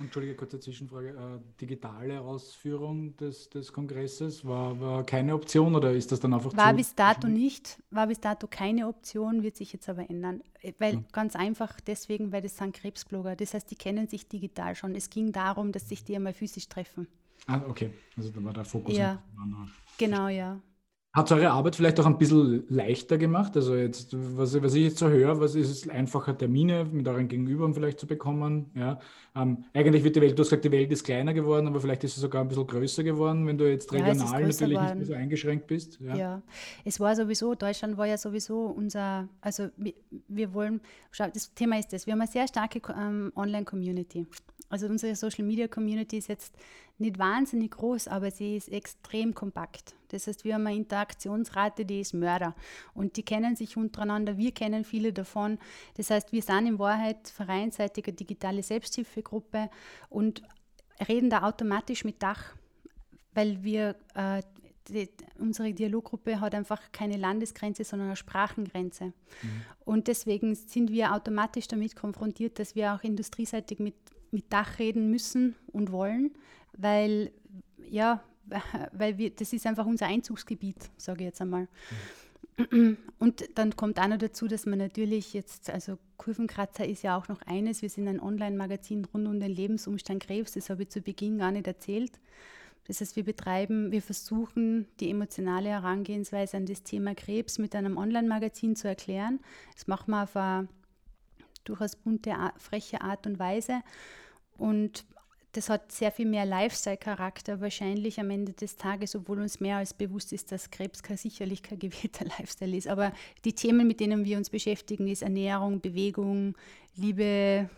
S3: Entschuldige, kurze Zwischenfrage. Äh, digitale Ausführung des, des Kongresses war, war keine Option oder ist das dann einfach
S2: War bis dato nicht, war bis dato keine Option, wird sich jetzt aber ändern. Äh, weil hm. ganz einfach deswegen, weil das sind Krebsblogger. Das heißt, die kennen sich digital schon. Es ging darum, dass sich die einmal physisch treffen.
S3: Ah, okay. Also da war der Fokus.
S2: Ja, genau, ja.
S3: Hat es eure Arbeit vielleicht auch ein bisschen leichter gemacht? Also jetzt, was, was ich jetzt so höre, was ist es einfacher, Termine mit euren Gegenübern vielleicht zu bekommen? Ja, ähm, eigentlich wird die Welt, du hast gesagt, die Welt ist kleiner geworden, aber vielleicht ist sie sogar ein bisschen größer geworden, wenn du jetzt regional ja, natürlich geworden. nicht mehr so eingeschränkt bist.
S2: Ja. ja. es war sowieso, Deutschland war ja sowieso unser, also wir, wir wollen, schau, das Thema ist das, wir haben eine sehr starke ähm, Online-Community. Also unsere Social Media Community ist jetzt nicht wahnsinnig groß, aber sie ist extrem kompakt. Das heißt, wir haben eine Interaktionsrate, die ist Mörder. Und die kennen sich untereinander, wir kennen viele davon. Das heißt, wir sind in Wahrheit vereinsseitige digitale Selbsthilfegruppe und reden da automatisch mit Dach, weil wir äh, die, unsere Dialoggruppe hat einfach keine Landesgrenze, sondern eine Sprachengrenze. Mhm. Und deswegen sind wir automatisch damit konfrontiert, dass wir auch industrieseitig mit mit Dach reden müssen und wollen, weil ja, weil wir, das ist einfach unser Einzugsgebiet, sage ich jetzt einmal. Und dann kommt auch noch dazu, dass man natürlich jetzt, also Kurvenkratzer ist ja auch noch eines, wir sind ein Online-Magazin rund um den Lebensumstand Krebs, das habe ich zu Beginn gar nicht erzählt. Das heißt, wir betreiben, wir versuchen, die emotionale Herangehensweise an das Thema Krebs mit einem Online-Magazin zu erklären. Das machen wir auf eine durchaus bunte, freche Art und Weise. Und das hat sehr viel mehr Lifestyle-Charakter wahrscheinlich am Ende des Tages, obwohl uns mehr als bewusst ist, dass Krebs kein, sicherlich kein gewählter Lifestyle ist. Aber die Themen, mit denen wir uns beschäftigen, ist Ernährung, Bewegung, Liebe,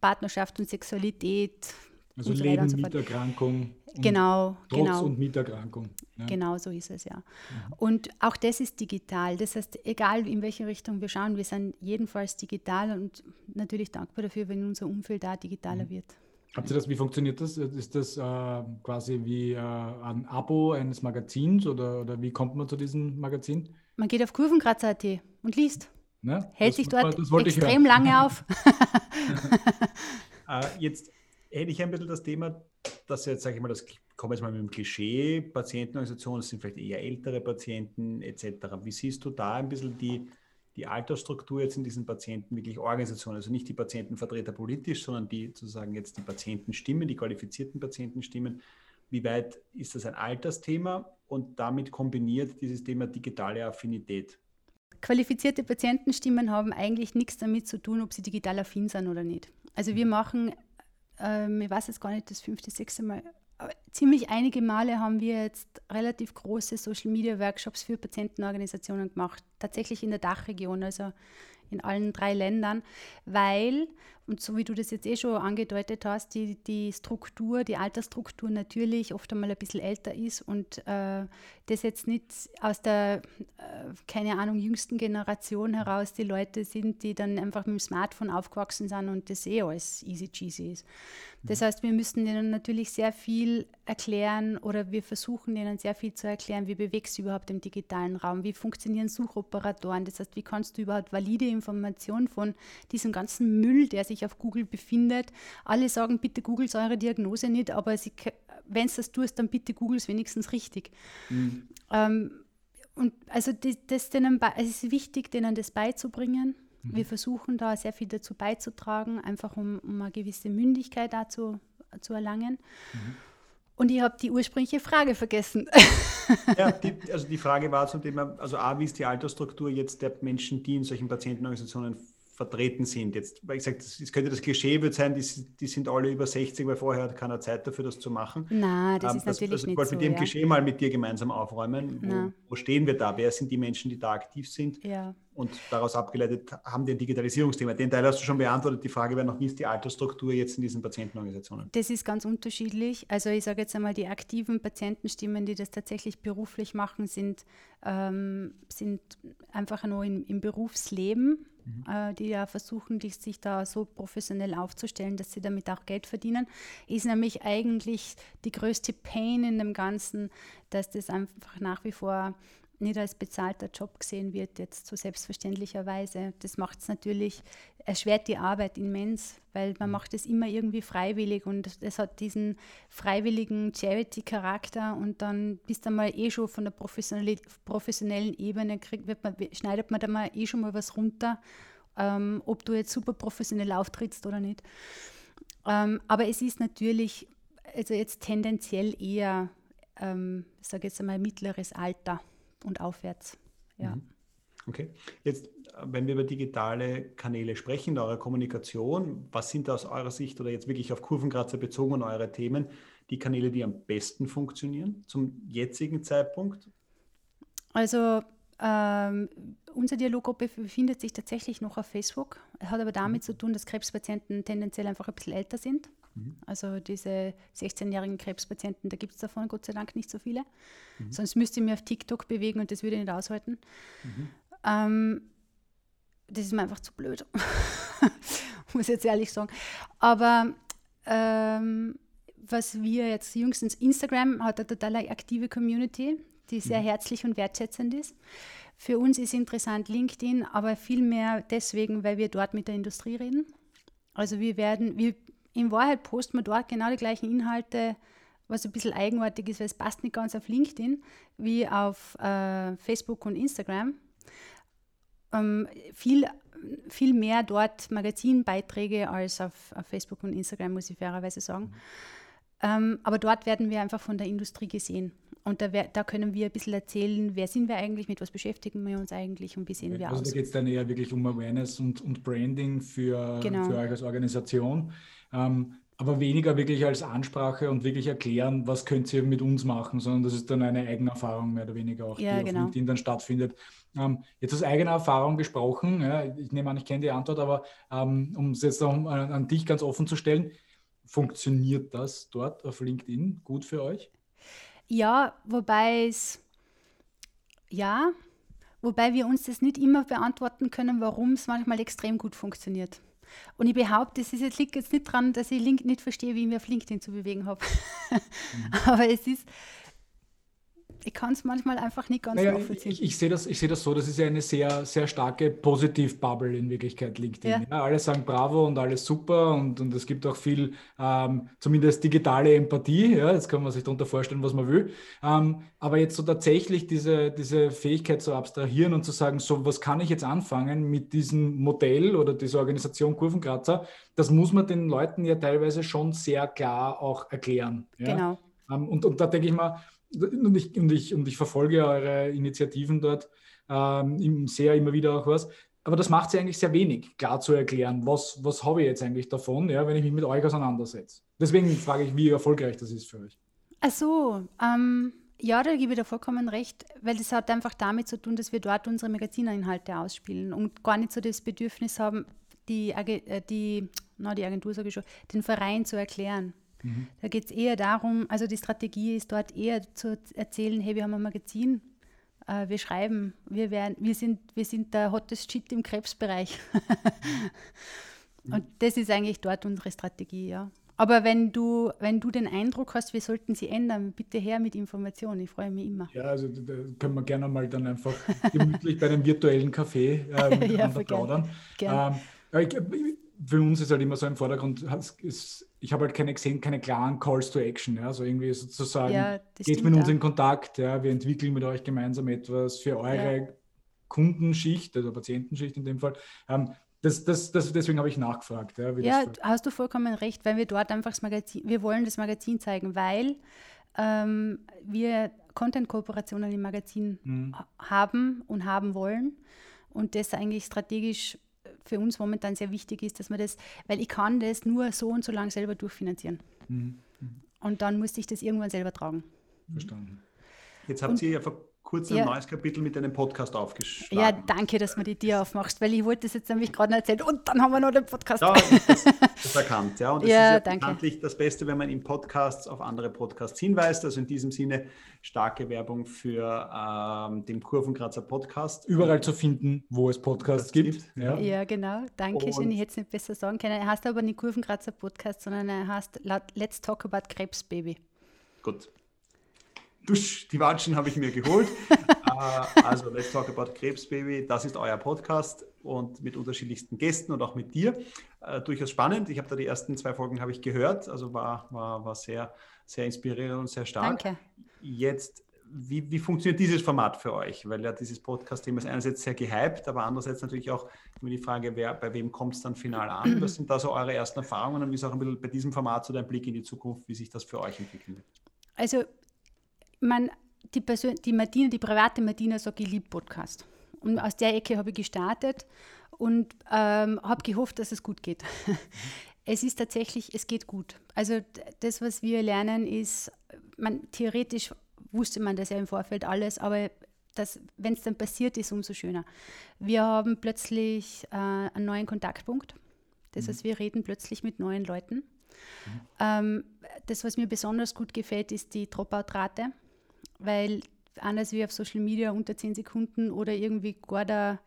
S2: Partnerschaft und Sexualität.
S3: Also und Leben, so Mieterkrankung.
S2: Genau,
S3: Trotz
S2: genau.
S3: und Mieterkrankung.
S2: Ja. Genau so ist es, ja. Mhm. Und auch das ist digital. Das heißt, egal in welche Richtung wir schauen, wir sind jedenfalls digital und natürlich dankbar dafür, wenn unser Umfeld da digitaler mhm. wird.
S3: Habt ihr das, wie funktioniert das? Ist das äh, quasi wie äh, ein Abo eines Magazins oder, oder wie kommt man zu diesem Magazin?
S2: Man geht auf kurvenkratzer.at und liest.
S3: Ne?
S2: Hält das, sich dort extrem lange auf.
S1: äh, jetzt hätte ich ein bisschen das Thema, dass jetzt, sage ich mal, das komme jetzt mal mit dem Klischee, Patientenorganisationen, das sind vielleicht eher ältere Patienten etc. Wie siehst du da ein bisschen die, die Altersstruktur jetzt in diesen Patienten wirklich Organisationen, also nicht die Patientenvertreter politisch, sondern die sozusagen jetzt die Patientenstimmen, die qualifizierten Patientenstimmen. Wie weit ist das ein Altersthema und damit kombiniert dieses Thema digitale Affinität?
S2: Qualifizierte Patientenstimmen haben eigentlich nichts damit zu tun, ob sie digital affin sind oder nicht. Also wir machen, ähm, ich weiß jetzt gar nicht, das fünfte, sechste Mal, ziemlich einige Male haben wir jetzt relativ große Social Media Workshops für Patientenorganisationen gemacht, tatsächlich in der Dachregion, also in allen drei Ländern, weil, und so wie du das jetzt eh schon angedeutet hast, die, die Struktur, die Altersstruktur natürlich oft einmal ein bisschen älter ist und äh, das jetzt nicht aus der, äh, keine Ahnung, jüngsten Generation heraus die Leute sind, die dann einfach mit dem Smartphone aufgewachsen sind und das eh alles easy cheesy ist. Das heißt, wir müssen denen natürlich sehr viel erklären oder wir versuchen denen sehr viel zu erklären, wie bewegst du überhaupt im digitalen Raum, wie funktionieren Suchoperatoren, das heißt, wie kannst du überhaupt valide Informationen von diesem ganzen Müll, der sich auf Google befindet. Alle sagen, bitte googelt eure Diagnose nicht, aber wenn es das tust, dann bitte googelt es wenigstens richtig. Mhm. Ähm, und also das, das denen, es ist wichtig, denen das beizubringen Mhm. Wir versuchen da sehr viel dazu beizutragen, einfach um, um eine gewisse Mündigkeit dazu zu erlangen. Mhm. Und ich habe die ursprüngliche Frage vergessen.
S1: Ja, die, also die Frage war zum Thema, also A, wie ist die Altersstruktur jetzt der Menschen, die in solchen Patientenorganisationen vertreten sind. Jetzt, weil ich gesagt, es könnte das Klischee wird sein, die, die, sind alle über 60, weil vorher hat keiner Zeit dafür, das zu machen.
S2: Nein, das ähm, ist das, natürlich also nicht
S1: Ich wollte
S2: mit
S1: dem
S2: ja.
S1: Klischee mal mit dir gemeinsam aufräumen. Wo, wo, stehen wir da? Wer sind die Menschen, die da aktiv sind?
S2: Ja.
S1: Und daraus abgeleitet haben die ein Digitalisierungsthema. Den Teil hast du schon beantwortet. Die Frage wäre noch, wie ist die Altersstruktur jetzt in diesen Patientenorganisationen?
S2: Das ist ganz unterschiedlich. Also ich sage jetzt einmal, die aktiven Patientenstimmen, die das tatsächlich beruflich machen, sind, ähm, sind einfach nur im, im Berufsleben mhm. äh, die ja versuchen, die, sich da so professionell aufzustellen, dass sie damit auch Geld verdienen, ist nämlich eigentlich die größte Pain in dem Ganzen, dass das einfach nach wie vor nicht als bezahlter Job gesehen wird, jetzt so selbstverständlicherweise. Das macht es natürlich, erschwert die Arbeit immens, weil man mhm. macht es immer irgendwie freiwillig und es hat diesen freiwilligen Charity-Charakter und dann bist du mal eh schon von der professionellen Ebene, kriegt, wird man, schneidet man da mal eh schon mal was runter, ähm, ob du jetzt super professionell auftrittst oder nicht. Ähm, aber es ist natürlich, also jetzt tendenziell eher, ähm, ich sage jetzt einmal mittleres Alter und aufwärts. Ja. Mhm.
S1: Okay. Jetzt, wenn wir über digitale Kanäle sprechen, in eurer Kommunikation, was sind aus eurer Sicht oder jetzt wirklich auf Kurvenkratzer bezogen eure Themen die Kanäle, die am besten funktionieren zum jetzigen Zeitpunkt?
S2: Also ähm, unsere Dialoggruppe befindet sich tatsächlich noch auf Facebook. Hat aber damit mhm. zu tun, dass Krebspatienten tendenziell einfach ein bisschen älter sind. Mhm. Also diese 16-jährigen Krebspatienten, da gibt es davon Gott sei Dank nicht so viele. Mhm. Sonst müsste ich mich auf TikTok bewegen und das würde ich nicht aushalten. Mhm. Ähm, das ist mir einfach zu blöd, muss ich jetzt ehrlich sagen. Aber ähm, was wir jetzt jüngstens, Instagram hat eine total aktive Community, die sehr mhm. herzlich und wertschätzend ist. Für uns ist interessant LinkedIn, aber vielmehr deswegen, weil wir dort mit der Industrie reden. Also wir werden, wir in Wahrheit posten wir dort genau die gleichen Inhalte, was ein bisschen eigenartig ist, weil es passt nicht ganz auf LinkedIn, wie auf äh, Facebook und Instagram. Ähm, viel, viel mehr dort Magazinbeiträge als auf, auf, Facebook und Instagram, muss ich fairerweise sagen. Ähm, aber dort werden wir einfach von der Industrie gesehen. Und da, da, können wir ein bisschen erzählen, wer sind wir eigentlich, mit was beschäftigen wir uns eigentlich und wie sehen wir
S3: also
S2: aus.
S3: Also da geht es dann eher wirklich um Awareness und, und Branding für, genau. für euch als Organisation. Ähm, aber weniger wirklich als Ansprache und wirklich erklären, was könnt ihr mit uns machen, sondern das ist dann eine eigene Erfahrung mehr oder weniger auch,
S2: ja,
S3: die
S2: genau.
S3: auf LinkedIn dann stattfindet. Ähm, jetzt aus eigener Erfahrung gesprochen, ja, ich nehme an, ich kenne die Antwort, aber ähm, um es jetzt an, an dich ganz offen zu stellen, funktioniert das dort auf LinkedIn gut für euch?
S2: Ja, wobei es, ja, wobei wir uns das nicht immer beantworten können, warum es manchmal extrem gut funktioniert. Und ich behaupte, es jetzt, liegt jetzt nicht daran, dass ich Link nicht verstehe, wie ich mich auf LinkedIn zu bewegen habe. Mhm. Aber es ist, ich kann es manchmal einfach nicht ganz
S3: naja, nachvollziehen. Ich, ich, sehe das, seh das so, das ist ja eine sehr, sehr starke Positiv-Bubble in Wirklichkeit, LinkedIn. Ja. Ja, alle sagen Bravo und alles super und, und es gibt auch viel, ähm, zumindest digitale Empathie. Ja, jetzt kann man sich darunter vorstellen, was man will. Ähm, aber jetzt so tatsächlich diese, diese Fähigkeit zu abstrahieren und zu sagen, so was kann ich jetzt anfangen mit diesem Modell oder dieser Organisation Kurvenkratzer, das muss man den Leuten ja teilweise schon sehr klar auch erklären. Ja?
S2: Genau.
S3: Ähm, und, und da denke ich mal, und ich, und ich, und ich verfolge eure Initiativen dort ähm, sehr immer wieder auch was. Aber das macht sie eigentlich sehr wenig, klar zu erklären, was, was habe ich jetzt eigentlich davon, ja, wenn ich mich mit euch auseinandersetze. Deswegen frage ich, wie erfolgreich das ist für euch.
S2: Ach so, ähm, ja, da gebe ich dir vollkommen recht, weil das hat einfach damit zu tun, dass wir dort unsere Magazininhalte ausspielen und gar nicht so das Bedürfnis haben, die, äh, die, na, die Agentur sage ich schon, den Verein zu erklären. Mhm. Da geht es eher darum, also die Strategie ist dort eher zu erzählen, hey, wir haben ein Magazin, äh, wir schreiben, wir, werden, wir, sind, wir sind der hottest Shit im Krebsbereich. mhm. Und das ist eigentlich dort unsere Strategie, ja. Aber wenn du, wenn du den Eindruck hast, wir sollten sie ändern, bitte her mit Informationen. Ich freue mich immer.
S3: Ja, also da können wir gerne mal dann einfach gemütlich bei einem virtuellen Café äh, miteinander ja, plaudern. Gern. Ähm, für uns ist halt immer so im Vordergrund, ist, ich habe halt keine gesehen, keine klaren Calls to Action. Ja? Also irgendwie sozusagen, ja, geht mit uns in Kontakt, ja? wir entwickeln mit euch gemeinsam etwas für eure ja. Kundenschicht, also Patientenschicht in dem Fall. Ähm, das, das, das, deswegen habe ich nachgefragt. Ja,
S2: ja hast du vollkommen recht, weil wir dort einfach das Magazin, wir wollen das Magazin zeigen, weil ähm, wir Content-Kooperationen im Magazin mhm. haben und haben wollen und das eigentlich strategisch für uns momentan sehr wichtig ist, dass man das, weil ich kann das nur so und so lange selber durchfinanzieren. Mhm. Und dann musste ich das irgendwann selber tragen.
S3: Verstanden.
S1: Jetzt habt und, ihr ja vor kurz ein ja. neues Kapitel mit einem Podcast aufgeschlagen.
S2: Ja, danke, dass du die Tür aufmachst, weil ich wollte das jetzt nämlich gerade erzählen und dann haben wir noch den Podcast.
S1: Ja, das, das erkannt, ja. Und das ja, ist ja bekanntlich das Beste, wenn man in Podcasts auf andere Podcasts hinweist. Also in diesem Sinne starke Werbung für ähm, den Kurvenkratzer Podcast.
S3: Überall zu finden, wo es Podcasts gibt. gibt.
S2: Ja. ja, genau. Danke schön. Ich hätte es nicht besser sagen können. Er heißt aber nicht Kurvenkratzer Podcast, sondern er heißt Let's Talk About Krebs Baby.
S1: Gut. Dusch, die Watschen habe ich mir geholt. uh, also Let's Talk About Krebsbaby, das ist euer Podcast und mit unterschiedlichsten Gästen und auch mit dir. Uh, durchaus spannend. Ich habe da die ersten zwei Folgen habe ich gehört, also war, war, war sehr, sehr inspirierend und sehr stark.
S2: Danke.
S1: Jetzt, wie, wie funktioniert dieses Format für euch? Weil ja dieses Podcast-Thema ist einerseits sehr gehypt, aber andererseits natürlich auch immer die Frage, wer, bei wem kommt es dann final an? Was sind da so eure ersten Erfahrungen und wie ist auch ein bisschen bei diesem Format so dein Blick in die Zukunft, wie sich das für euch entwickeln wird?
S2: Also man, die, Persön die Martina, die private Martina sagt, ich liebe Podcast. Und aus der Ecke habe ich gestartet und ähm, habe gehofft, dass es gut geht. es ist tatsächlich, es geht gut. Also das, was wir lernen, ist, man, theoretisch wusste man das ja im Vorfeld alles, aber wenn es dann passiert ist, umso schöner. Wir haben plötzlich äh, einen neuen Kontaktpunkt. Das mhm. heißt, wir reden plötzlich mit neuen Leuten. Mhm. Ähm, das, was mir besonders gut gefällt, ist die Dropout-Rate weil anders wie auf Social Media unter 10 Sekunden oder irgendwie gar der,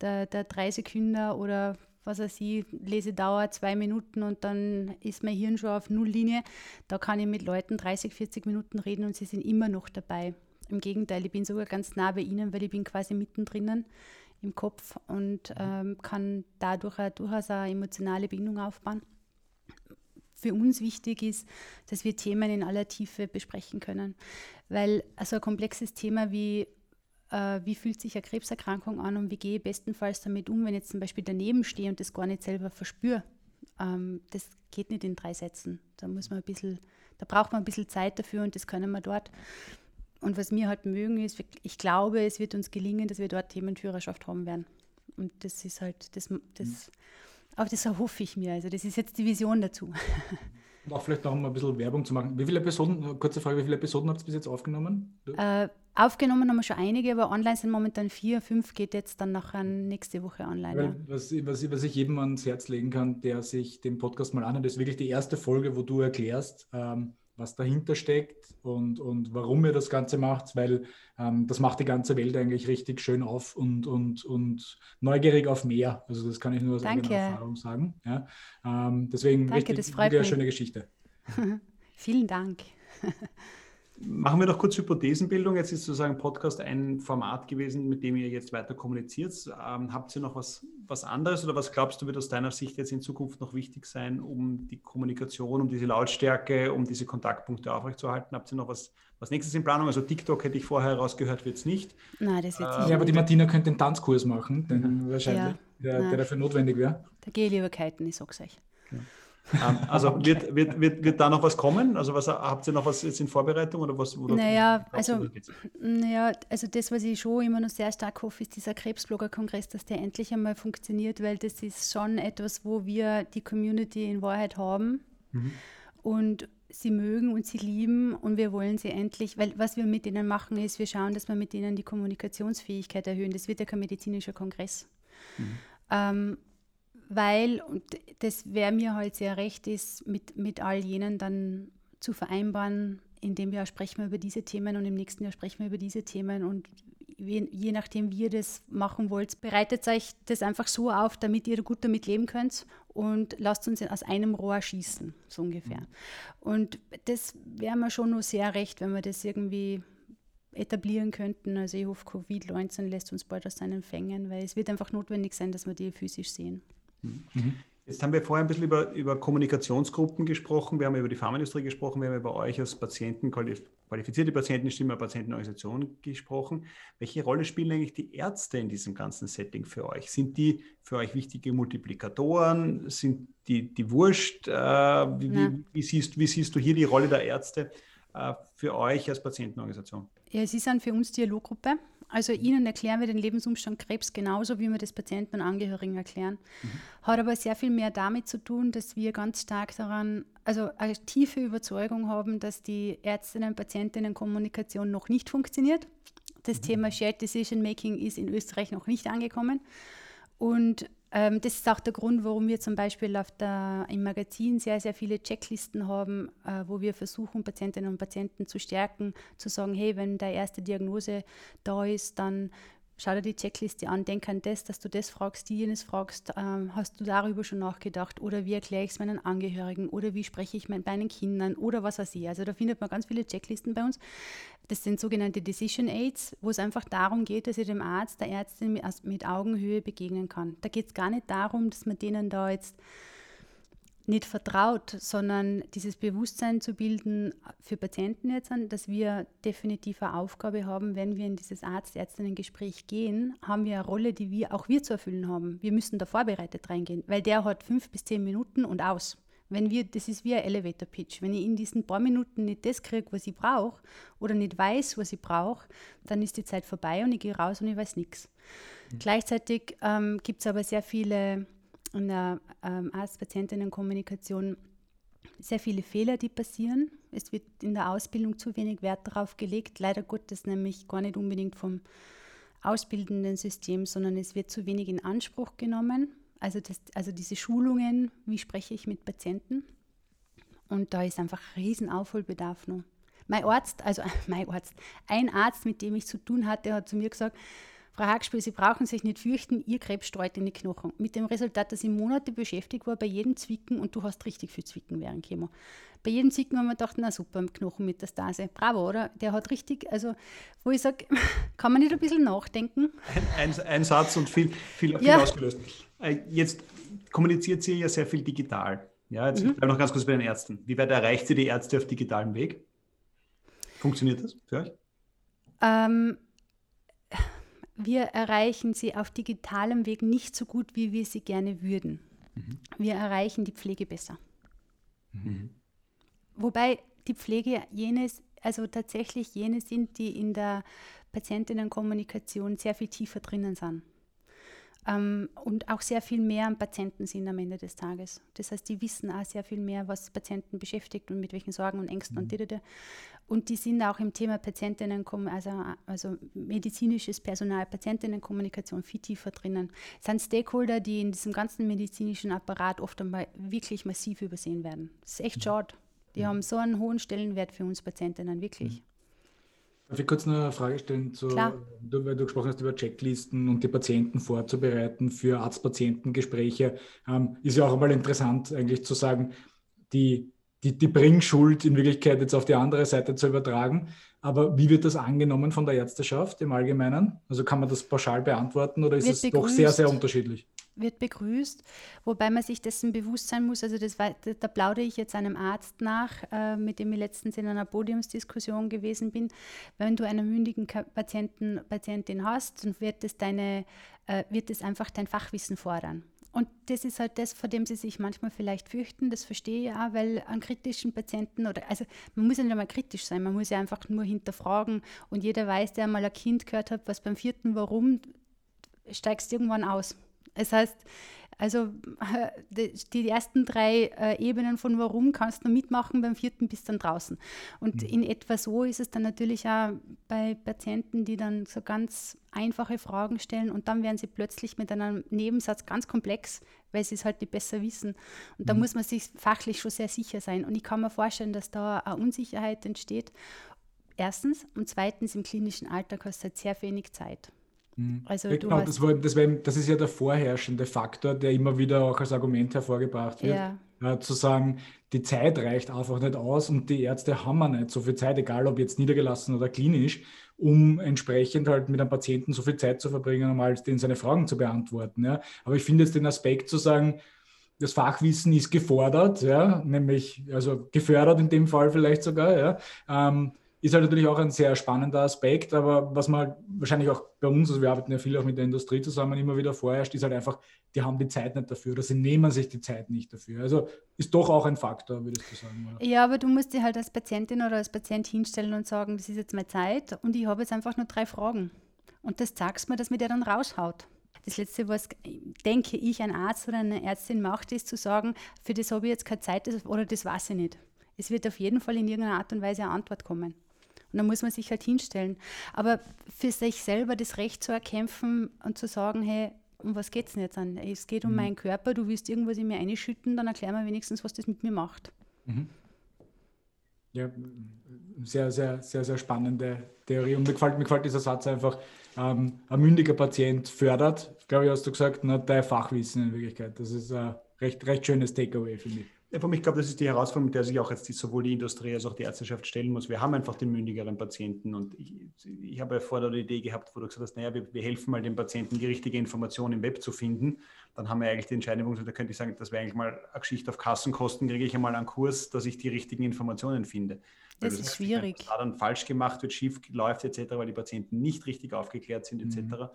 S2: der, der 3 Sekunden oder was weiß ich, Lesedauer zwei Minuten und dann ist mein Hirn schon auf Nulllinie. Da kann ich mit Leuten 30, 40 Minuten reden und sie sind immer noch dabei. Im Gegenteil, ich bin sogar ganz nah bei ihnen, weil ich bin quasi mittendrin im Kopf und ähm, kann dadurch auch, durchaus eine emotionale Bindung aufbauen für uns wichtig ist, dass wir Themen in aller Tiefe besprechen können. Weil also ein komplexes Thema wie äh, wie fühlt sich eine Krebserkrankung an und wie gehe ich bestenfalls damit um, wenn ich jetzt zum Beispiel daneben stehe und das gar nicht selber verspüre. Ähm, das geht nicht in drei Sätzen. Da muss man ein bisschen, da braucht man ein bisschen Zeit dafür und das können wir dort. Und was wir halt mögen, ist, ich glaube, es wird uns gelingen, dass wir dort Themenführerschaft haben werden. Und das ist halt, das, das, mhm. Aber das erhoffe ich mir. Also das ist jetzt die Vision dazu.
S3: Und auch vielleicht noch mal ein bisschen Werbung zu machen. Wie viele Episoden, kurze Frage, wie viele Episoden habt ihr bis jetzt aufgenommen?
S2: Äh, aufgenommen haben wir schon einige, aber online sind momentan vier, fünf geht jetzt dann nachher nächste Woche online.
S3: Ja. Was, was, was, ich jedem ans Herz legen kann, der sich den Podcast mal anhört, ist wirklich die erste Folge, wo du erklärst, ähm, was dahinter steckt und, und warum ihr das Ganze macht, weil ähm, das macht die ganze Welt eigentlich richtig schön auf und, und, und neugierig auf mehr. Also das kann ich nur aus
S2: Danke.
S3: eigener Erfahrung sagen. Ja? Ähm, deswegen
S2: Danke,
S3: richtig, das eine schöne Geschichte.
S2: Vielen Dank.
S1: Machen wir doch kurz Hypothesenbildung. Jetzt ist sozusagen Podcast ein Format gewesen, mit dem ihr jetzt weiter kommuniziert. Ähm, habt ihr noch was, was anderes oder was glaubst du, wird aus deiner Sicht jetzt in Zukunft noch wichtig sein, um die Kommunikation, um diese Lautstärke, um diese Kontaktpunkte aufrechtzuerhalten? Habt ihr noch was, was nächstes in Planung? Also TikTok hätte ich vorher herausgehört, wird es nicht.
S2: Nein, das wird
S3: ähm, nicht. Ja, aber die Martina könnte den Tanzkurs machen, den, wahrscheinlich, ja, der, der, dafür notwendig wäre.
S2: Da gehe ich lieber kiten, ich sag's euch.
S1: Ja. Ähm, also wird, wird, wird, wird da noch was kommen? Also was, habt ihr noch was jetzt in Vorbereitung oder was?
S2: Naja, also, naja, also das, was ich schon immer noch sehr stark hoffe, ist dieser Krebsblogger-Kongress, dass der endlich einmal funktioniert, weil das ist schon etwas, wo wir die Community in Wahrheit haben mhm. und sie mögen und sie lieben und wir wollen sie endlich, weil was wir mit ihnen machen ist, wir schauen, dass wir mit ihnen die Kommunikationsfähigkeit erhöhen. Das wird ja kein medizinischer Kongress. Mhm. Ähm, weil, und das wäre mir halt sehr recht, ist, mit, mit all jenen dann zu vereinbaren, in dem Jahr sprechen wir über diese Themen und im nächsten Jahr sprechen wir über diese Themen und je, je nachdem, wie ihr das machen wollt, bereitet euch das einfach so auf, damit ihr gut damit leben könnt und lasst uns aus einem Rohr schießen, so ungefähr. Mhm. Und das wäre mir schon nur sehr recht, wenn wir das irgendwie etablieren könnten. Also ich hoffe, Covid-19 lässt uns bald aus seinen Fängen, weil es wird einfach notwendig sein, dass wir die physisch sehen.
S1: Mhm. Jetzt haben wir vorher ein bisschen über, über Kommunikationsgruppen gesprochen, wir haben über die Pharmaindustrie gesprochen, wir haben über euch als Patienten, qualifizierte Patientenstimme, Patientenorganisation gesprochen. Welche Rolle spielen eigentlich die Ärzte in diesem ganzen Setting für euch? Sind die für euch wichtige Multiplikatoren? Sind die, die wurscht? Äh, wie, wie, wie, siehst, wie siehst du hier die Rolle der Ärzte äh, für euch als Patientenorganisation?
S2: Ja, sie sind für uns Dialoggruppe Also ihnen erklären wir den Lebensumstand Krebs genauso, wie wir das Patienten und Angehörigen erklären. Mhm. Hat aber sehr viel mehr damit zu tun, dass wir ganz stark daran, also eine tiefe Überzeugung haben, dass die Ärztinnen und Patientinnen-Kommunikation noch nicht funktioniert. Das mhm. Thema Shared Decision Making ist in Österreich noch nicht angekommen. Und ähm, das ist auch der Grund, warum wir zum Beispiel der, im Magazin sehr, sehr viele Checklisten haben, äh, wo wir versuchen, Patientinnen und Patienten zu stärken, zu sagen, hey, wenn der erste Diagnose da ist, dann schau dir die Checkliste an, denk an das, dass du das fragst, die jenes fragst, ähm, hast du darüber schon nachgedacht oder wie erkläre ich es meinen Angehörigen oder wie spreche ich mit meinen Kindern oder was weiß ich. Also da findet man ganz viele Checklisten bei uns. Das sind sogenannte Decision Aids, wo es einfach darum geht, dass ich dem Arzt, der Ärztin mit, mit Augenhöhe begegnen kann. Da geht es gar nicht darum, dass man denen da jetzt nicht vertraut, sondern dieses Bewusstsein zu bilden für Patienten jetzt, dass wir definitiv eine Aufgabe haben, wenn wir in dieses Arzt-Ärztinnen-Gespräch gehen, haben wir eine Rolle, die wir auch wir zu erfüllen haben. Wir müssen da vorbereitet reingehen, weil der hat fünf bis zehn Minuten und aus. Wenn wir, das ist wie ein Elevator Pitch. Wenn ich in diesen paar Minuten nicht das kriege, was ich brauche, oder nicht weiß, was ich brauche, dann ist die Zeit vorbei und ich gehe raus und ich weiß nichts. Mhm. Gleichzeitig ähm, gibt es aber sehr viele in der ähm, Arzt-Patientinnen-Kommunikation sehr viele Fehler, die passieren. Es wird in der Ausbildung zu wenig Wert darauf gelegt, leider Gottes nämlich gar nicht unbedingt vom ausbildenden System, sondern es wird zu wenig in Anspruch genommen. Also, das, also diese Schulungen, wie spreche ich mit Patienten? Und da ist einfach riesen Aufholbedarf noch. Mein Arzt, also mein Arzt, ein Arzt, mit dem ich zu tun hatte, hat zu mir gesagt, Frau Hagspiel, Sie brauchen sich nicht fürchten, Ihr Krebs streut in die Knochen. Mit dem Resultat, dass ich Monate beschäftigt war bei jedem Zwicken und du hast richtig viel Zwicken während Chemo. Bei jedem Zwicken haben wir gedacht, na super, im Knochen mit der Stase. Bravo, oder? Der hat richtig, also wo ich sage, kann man nicht ein bisschen nachdenken?
S1: Ein, ein, ein Satz und viel, viel, viel ja. ausgelöst. Äh, jetzt kommuniziert sie ja sehr viel digital. Ja, jetzt mhm. bleibe noch ganz kurz bei den Ärzten. Wie weit erreicht sie die Ärzte auf digitalem Weg? Funktioniert das für euch?
S2: Ähm, wir erreichen sie auf digitalem Weg nicht so gut, wie wir sie gerne würden. Mhm. Wir erreichen die Pflege besser. Mhm. Wobei die Pflege jenes, also tatsächlich jene sind, die in der Patientinnenkommunikation sehr viel tiefer drinnen sind ähm, und auch sehr viel mehr am Patienten sind am Ende des Tages. Das heißt, die wissen auch sehr viel mehr, was Patienten beschäftigt und mit welchen Sorgen und Ängsten mhm. und didede. Und die sind auch im Thema Patientinnen, also, also medizinisches Personal, Patientinnenkommunikation viel tiefer drinnen. Es sind Stakeholder, die in diesem ganzen medizinischen Apparat oft einmal wirklich massiv übersehen werden. Das ist echt mhm. schade. Die mhm. haben so einen hohen Stellenwert für uns Patientinnen, wirklich. Mhm.
S3: Darf ich kurz eine Frage stellen, zu, du, weil du gesprochen hast über Checklisten und die Patienten vorzubereiten für Arzt-Patienten-Gespräche. Ähm, ist ja auch einmal interessant, eigentlich zu sagen, die, die, die Bringschuld in Wirklichkeit jetzt auf die andere Seite zu übertragen. Aber wie wird das angenommen von der Ärzteschaft im Allgemeinen? Also kann man das pauschal beantworten oder ist wird es begrüßt. doch sehr, sehr unterschiedlich?
S2: Wird begrüßt, wobei man sich dessen bewusst sein muss. Also das da plaudere ich jetzt einem Arzt nach, äh, mit dem ich letztens in einer Podiumsdiskussion gewesen bin. Wenn du einen mündigen Patienten, Patientin hast, dann wird es, deine, äh, wird es einfach dein Fachwissen fordern. Und das ist halt das, vor dem sie sich manchmal vielleicht fürchten. Das verstehe ich auch, weil an kritischen Patienten oder also man muss ja nicht einmal kritisch sein, man muss ja einfach nur hinterfragen. Und jeder weiß, der mal ein Kind gehört hat, was beim vierten Warum steigst irgendwann aus. Es heißt, also die, die ersten drei äh, Ebenen von Warum kannst du mitmachen, beim vierten bist du dann draußen. Und mhm. in etwa so ist es dann natürlich auch bei Patienten, die dann so ganz einfache Fragen stellen und dann werden sie plötzlich mit einem Nebensatz ganz komplex, weil sie es halt nicht besser wissen. Und da mhm. muss man sich fachlich schon sehr sicher sein. Und ich kann mir vorstellen, dass da eine Unsicherheit entsteht. Erstens und zweitens im klinischen Alltag hast du halt sehr wenig Zeit.
S3: Mhm. Also ja, genau, das, war, das, war, das, ist ja der vorherrschende Faktor, der immer wieder auch als Argument hervorgebracht wird. Ja. Äh, zu sagen, die Zeit reicht einfach nicht aus und die Ärzte haben nicht so viel Zeit, egal ob jetzt niedergelassen oder klinisch, um entsprechend halt mit einem Patienten so viel Zeit zu verbringen, um halt den seine Fragen zu beantworten. Ja. Aber ich finde jetzt den Aspekt zu sagen, das Fachwissen ist gefordert, ja, nämlich also gefördert in dem Fall vielleicht sogar, ja. Ähm, ist halt natürlich auch ein sehr spannender Aspekt, aber was man halt wahrscheinlich auch bei uns, also wir arbeiten ja viel auch mit der Industrie zusammen, immer wieder vorherrscht, ist halt einfach, die haben die Zeit nicht dafür oder sie nehmen sich die Zeit nicht dafür. Also ist doch auch ein Faktor, würdest du sagen.
S2: Oder? Ja, aber du musst dir halt als Patientin oder als Patient hinstellen und sagen, das ist jetzt meine Zeit und ich habe jetzt einfach nur drei Fragen. Und das sagst mir, dass mir der dann raushaut. Das Letzte, was, denke ich, ein Arzt oder eine Ärztin macht, ist zu sagen, für das habe ich jetzt keine Zeit oder das weiß ich nicht. Es wird auf jeden Fall in irgendeiner Art und Weise eine Antwort kommen. Und dann muss man sich halt hinstellen. Aber für sich selber das Recht zu erkämpfen und zu sagen, hey, um was geht es denn jetzt an? Es geht um mhm. meinen Körper, du willst irgendwas in mir einschütten, dann erklär mir wenigstens, was das mit mir macht. Mhm.
S3: Ja, sehr, sehr, sehr, sehr spannende Theorie. Und mir gefällt, mir gefällt dieser Satz einfach, ähm, ein mündiger Patient fördert, glaube ich, hast du gesagt, ne, dein Fachwissen in Wirklichkeit. Das ist ein recht, recht schönes Takeaway, finde ich.
S1: Mich glaube das ist die Herausforderung, mit der sich auch jetzt die, sowohl die Industrie als auch die Ärzteschaft stellen muss. Wir haben einfach den mündigeren Patienten und ich, ich habe ja vorher die Idee gehabt, wo du gesagt hast, naja, wir, wir, helfen mal dem Patienten, die richtige Information im Web zu finden. Dann haben wir eigentlich die Entscheidung, da könnte ich sagen, das wäre eigentlich mal eine Geschichte auf Kassenkosten, kriege ich einmal einen Kurs, dass ich die richtigen Informationen finde.
S2: Das, das ist schwierig.
S1: Was da dann falsch gemacht wird, schief läuft etc., weil die Patienten nicht richtig aufgeklärt sind etc. Mhm.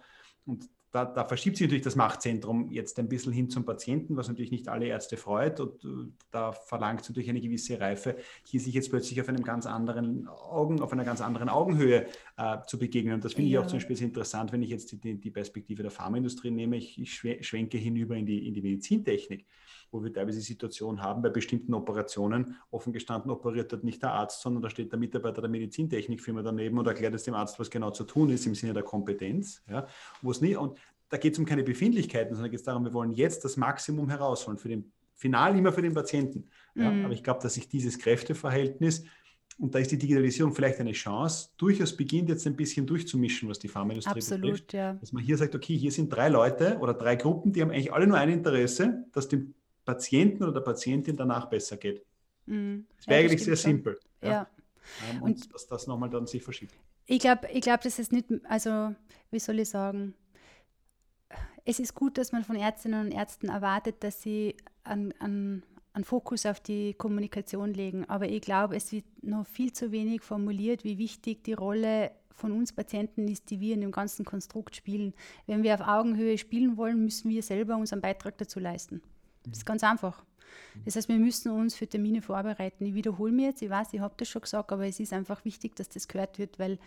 S1: Und da, da, verschiebt sich natürlich das Machtzentrum jetzt ein bisschen hin zum Patienten, was natürlich nicht alle Ärzte freut. Und äh, da verlangt es natürlich eine gewisse Reife, hier sich jetzt plötzlich auf einem ganz anderen Augen, auf einer ganz anderen Augenhöhe äh, zu begegnen. Und das finde ja. ich auch zum Beispiel sehr interessant, wenn ich jetzt die, die Perspektive der Pharmaindustrie nehme. Ich, ich schwenke hinüber in die, in die Medizintechnik wo wir teilweise Situationen haben, bei bestimmten Operationen, offen gestanden operiert dort nicht der Arzt, sondern da steht der Mitarbeiter der Medizintechnikfirma daneben und erklärt es dem Arzt, was genau zu tun ist im Sinne der Kompetenz. Ja, wo es nie, und da geht es um keine Befindlichkeiten, sondern geht es darum, wir wollen jetzt das Maximum herausholen, für den Final immer für den Patienten. Ja, mhm. Aber ich glaube, dass sich dieses Kräfteverhältnis und da ist die Digitalisierung vielleicht eine Chance, durchaus beginnt jetzt ein bisschen durchzumischen, was die Pharmaindustrie
S2: Absolut,
S1: betrifft.
S2: Ja.
S1: Dass man hier sagt, okay, hier sind drei Leute oder drei Gruppen, die haben eigentlich alle nur ein Interesse, dass dem Patienten oder der Patientin danach besser geht. Mhm. Das wäre ja, eigentlich sehr schon. simpel.
S2: Ja. ja.
S1: und, und dass das nochmal dann sich verschiebt.
S2: Ich glaube, ich glaub, das ist nicht, also wie soll ich sagen, es ist gut, dass man von Ärztinnen und Ärzten erwartet, dass sie an, an, an Fokus auf die Kommunikation legen. Aber ich glaube, es wird noch viel zu wenig formuliert, wie wichtig die Rolle von uns Patienten ist, die wir in dem ganzen Konstrukt spielen. Wenn wir auf Augenhöhe spielen wollen, müssen wir selber unseren Beitrag dazu leisten. Das ist ganz einfach. Das heißt, wir müssen uns für Termine vorbereiten. Ich wiederhole mir jetzt, ich weiß, ich habe das schon gesagt, aber es ist einfach wichtig, dass das gehört wird, weil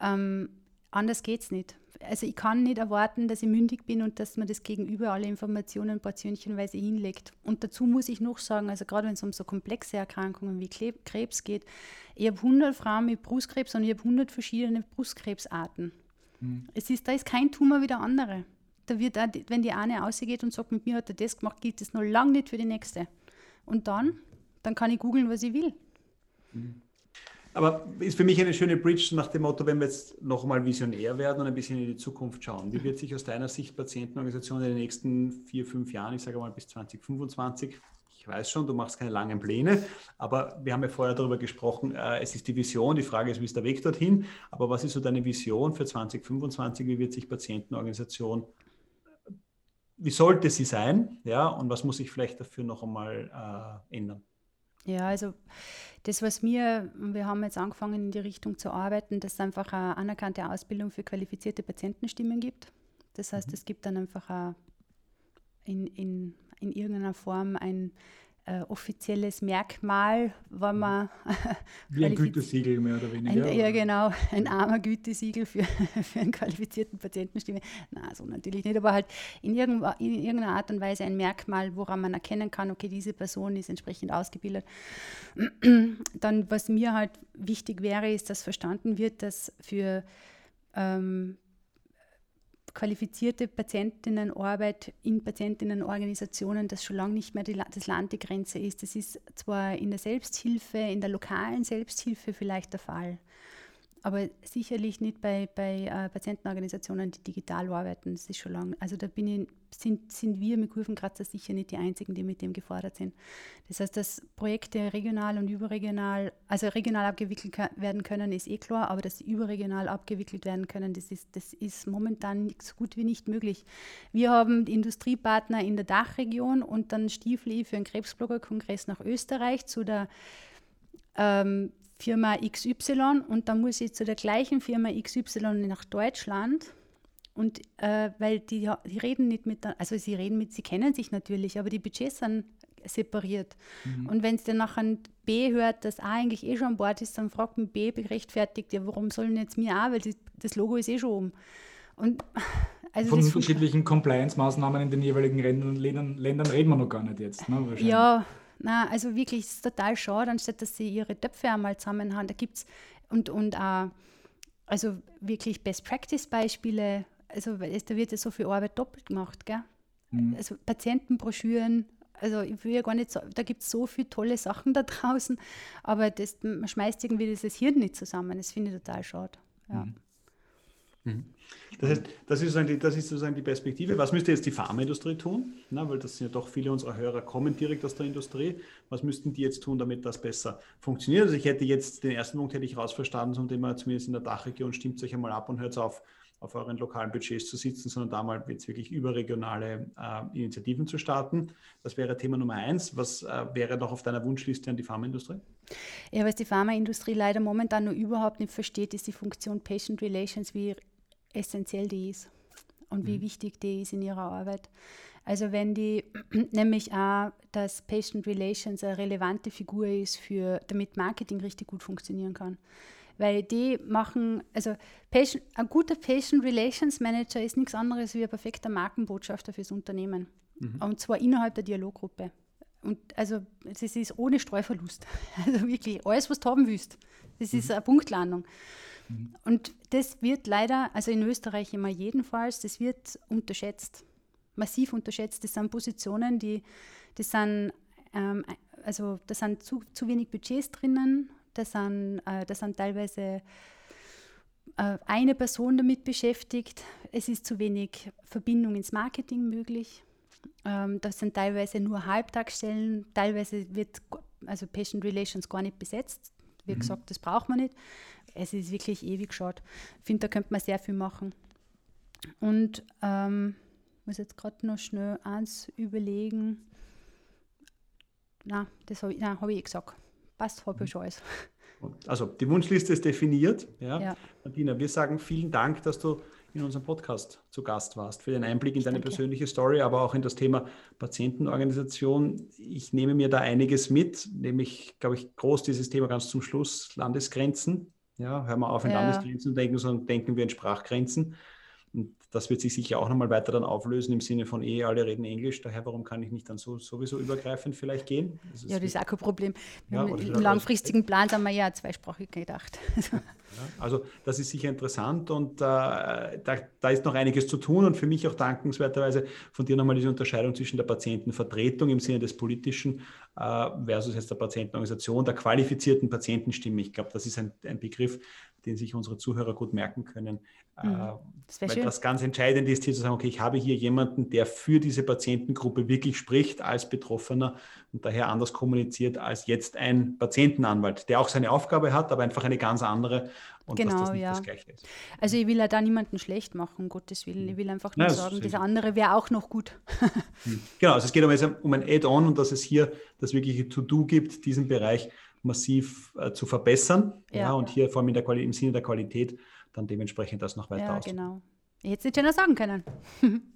S2: ähm, anders geht es nicht. Also ich kann nicht erwarten, dass ich mündig bin und dass man das Gegenüber alle Informationen portionchenweise hinlegt. Und dazu muss ich noch sagen, also gerade wenn es um so komplexe Erkrankungen wie Krebs geht, ich habe 100 Frauen mit Brustkrebs und ich habe 100 verschiedene Brustkrebsarten. Mhm. Es ist, da ist kein Tumor wie der andere da wird auch, wenn die eine ausgeht und sagt, mit mir hat er das gemacht, gilt das noch lange nicht für die nächste. Und dann, dann kann ich googeln, was ich will.
S1: Aber ist für mich eine schöne Bridge nach dem Motto, wenn wir jetzt nochmal visionär werden und ein bisschen in die Zukunft schauen. Wie wird sich aus deiner Sicht Patientenorganisation in den nächsten vier, fünf Jahren, ich sage mal bis 2025, ich weiß schon, du machst keine langen Pläne, aber wir haben ja vorher darüber gesprochen, äh, es ist die Vision, die Frage ist, wie ist der Weg dorthin, aber was ist so deine Vision für 2025, wie wird sich Patientenorganisation wie sollte sie sein, ja, und was muss ich vielleicht dafür noch einmal äh, ändern?
S2: Ja, also das, was mir, wir haben jetzt angefangen in die Richtung zu arbeiten, dass es einfach eine anerkannte Ausbildung für qualifizierte Patientenstimmen gibt. Das heißt, mhm. es gibt dann einfach in, in, in irgendeiner Form ein äh, offizielles Merkmal, wenn mhm. man.
S3: Wie ein Gütesiegel mehr oder weniger.
S2: Ein, ja, genau, ein armer Gütesiegel für, für einen qualifizierten Patientenstimme. Na, so natürlich nicht, aber halt in, irgend, in irgendeiner Art und Weise ein Merkmal, woran man erkennen kann, okay, diese Person ist entsprechend ausgebildet. Dann, was mir halt wichtig wäre, ist, dass verstanden wird, dass für ähm, qualifizierte Patientinnenarbeit in Patientinnenorganisationen, das schon lange nicht mehr die, das Land die Grenze ist. Das ist zwar in der Selbsthilfe, in der lokalen Selbsthilfe vielleicht der Fall, aber sicherlich nicht bei, bei äh, Patientenorganisationen, die digital arbeiten. Das ist schon lange. Also da ich, sind, sind wir mit Kurvenkratzer sicher nicht die Einzigen, die mit dem gefordert sind. Das heißt, dass Projekte regional und überregional, also regional abgewickelt werden können, ist eh klar, aber dass sie überregional abgewickelt werden können, das ist, das ist momentan so gut wie nicht möglich. Wir haben Industriepartner in der Dachregion und dann stiefel für einen Krebsblogger-Kongress nach Österreich zu der ähm, Firma XY und dann muss ich zu der gleichen Firma XY nach Deutschland und äh, weil die, die reden nicht mit, also sie reden mit, sie kennen sich natürlich, aber die Budgets sind separiert. Mhm. Und wenn es dann nachher B hört, dass A eigentlich eh schon an Bord ist, dann fragt man B berechtfertigt, ja, warum sollen jetzt mir auch, weil die, das Logo ist eh schon oben.
S3: Und also Von unterschiedlichen Compliance-Maßnahmen in den jeweiligen Ländern, Ländern, reden wir noch gar nicht jetzt.
S2: Ne, ja, na, also wirklich, es ist total schade, anstatt dass sie ihre Töpfe einmal zusammen haben. Da gibt es und, und auch, also wirklich Best-Practice-Beispiele. Also da wird ja so viel Arbeit doppelt gemacht, gell? Mhm. Also Patientenbroschüren, also ich will ja gar nicht so, da gibt es so viele tolle Sachen da draußen, aber das, man schmeißt irgendwie dieses Hirn nicht zusammen. Das finde ich total schade. Ja. Mhm.
S1: Das heißt, das ist, die, das ist sozusagen die Perspektive. Was müsste jetzt die Pharmaindustrie tun? Na, weil das sind ja doch viele unserer Hörer kommen direkt aus der Industrie. Was müssten die jetzt tun, damit das besser funktioniert? Also ich hätte jetzt den ersten Punkt hätte ich rausverstanden, zum Thema zumindest in der Dachregion stimmt euch einmal ab und hört auf, auf euren lokalen Budgets zu sitzen, sondern da mal jetzt wirklich überregionale äh, Initiativen zu starten. Das wäre Thema Nummer eins. Was äh, wäre noch auf deiner Wunschliste an die Pharmaindustrie?
S2: Ja, was die Pharmaindustrie leider momentan noch überhaupt nicht versteht, ist die Funktion Patient Relations, wie essentiell die ist und wie mhm. wichtig die ist in ihrer Arbeit. Also wenn die nämlich auch, dass Patient Relations eine relevante Figur ist, für, damit Marketing richtig gut funktionieren kann. Weil die machen, also Patient, ein guter Patient Relations Manager ist nichts anderes wie ein perfekter Markenbotschafter fürs Unternehmen. Mhm. Und zwar innerhalb der Dialoggruppe. Und also es ist ohne Streuverlust. Also wirklich, alles, was du haben willst. Das ist mhm. eine Punktlandung. Mhm. Und das wird leider, also in Österreich immer jedenfalls, das wird unterschätzt, massiv unterschätzt. Das sind Positionen, die, das sind, ähm, also da sind zu, zu wenig Budgets drinnen, da sind, äh, da sind teilweise äh, eine Person damit beschäftigt, es ist zu wenig Verbindung ins Marketing möglich. Ähm, das sind teilweise nur Halbtagsstellen, teilweise wird also Patient Relations gar nicht besetzt. Wie mhm. gesagt, das braucht man nicht es ist wirklich ewig schade. Ich finde, da könnte man sehr viel machen. Und ähm, muss jetzt gerade noch schnell eins überlegen. Na, das habe ich, hab ich eh gesagt. Passt, habe ich schon alles.
S1: Also die Wunschliste ist definiert. Ja. ja. Martina, wir sagen vielen Dank, dass du in unserem Podcast zu Gast warst, für den Einblick in deine Danke. persönliche Story, aber auch in das Thema Patientenorganisation. Ich nehme mir da einiges mit, nämlich, glaube ich, groß dieses Thema ganz zum Schluss, Landesgrenzen. Ja, hören wir auf, in ja. Landesgrenzen zu denken, sondern denken wir in Sprachgrenzen. Das wird sich sicher auch nochmal weiter dann auflösen im Sinne von, eh, alle reden Englisch, daher warum kann ich nicht dann so, sowieso übergreifend vielleicht gehen?
S2: Das ja, das ist auch kein Problem. Ja, Im langfristigen Plan haben wir ja zweisprachig gedacht.
S1: Ja, also das ist sicher interessant und äh, da, da, ist noch einiges zu tun und für mich auch dankenswerterweise von dir nochmal diese Unterscheidung zwischen der Patientenvertretung im Sinne des politischen äh, versus jetzt der Patientenorganisation, der qualifizierten Patientenstimme. Ich glaube, das ist ein, ein Begriff, den sich unsere Zuhörer gut merken können. Mhm. Äh, das weil schön. das ganz entscheidend ist, hier zu sagen, okay, ich habe hier jemanden, der für diese Patientengruppe wirklich spricht als Betroffener und daher anders kommuniziert als jetzt ein Patientenanwalt, der auch seine Aufgabe hat, aber einfach eine ganz andere
S2: und genau, das ja. das Gleiche ist. Also ich will ja da niemanden schlecht machen, um Gottes Willen. Ich will einfach nur Nein, sagen, das andere wäre auch noch gut.
S1: Hm. genau, also es geht um, um ein Add-on und dass es hier das wirkliche To-Do gibt, diesen Bereich massiv äh, zu verbessern. Ja. ja. und hier vor allem in der im Sinne der Qualität dann dementsprechend das noch weiter ja, aus.
S2: genau. Ich hätte es nicht schöner sagen können.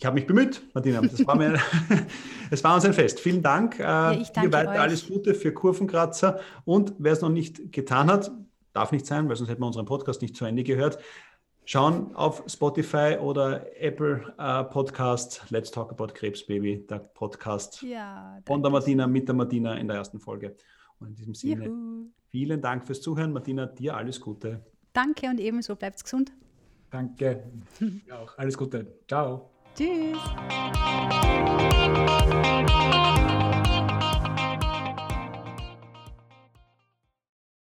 S1: Ich habe mich bemüht, Martina. Das war, mir, es war uns ein Fest. Vielen Dank. Äh, ja, ich danke Dir weiter euch. alles Gute für Kurvenkratzer. Und wer es noch nicht getan hat, darf nicht sein, weil sonst hätten wir unseren Podcast nicht zu Ende gehört. Schauen auf Spotify oder Apple äh, Podcast Let's Talk About Krebsbaby, der Podcast ja, von der Martina mit der Martina in der ersten Folge. Und in diesem Sinne, Juhu. vielen Dank fürs Zuhören. Martina, dir alles Gute.
S2: Danke und ebenso bleibt gesund.
S3: Danke. auch. Alles Gute. Ciao.
S2: Tschüss.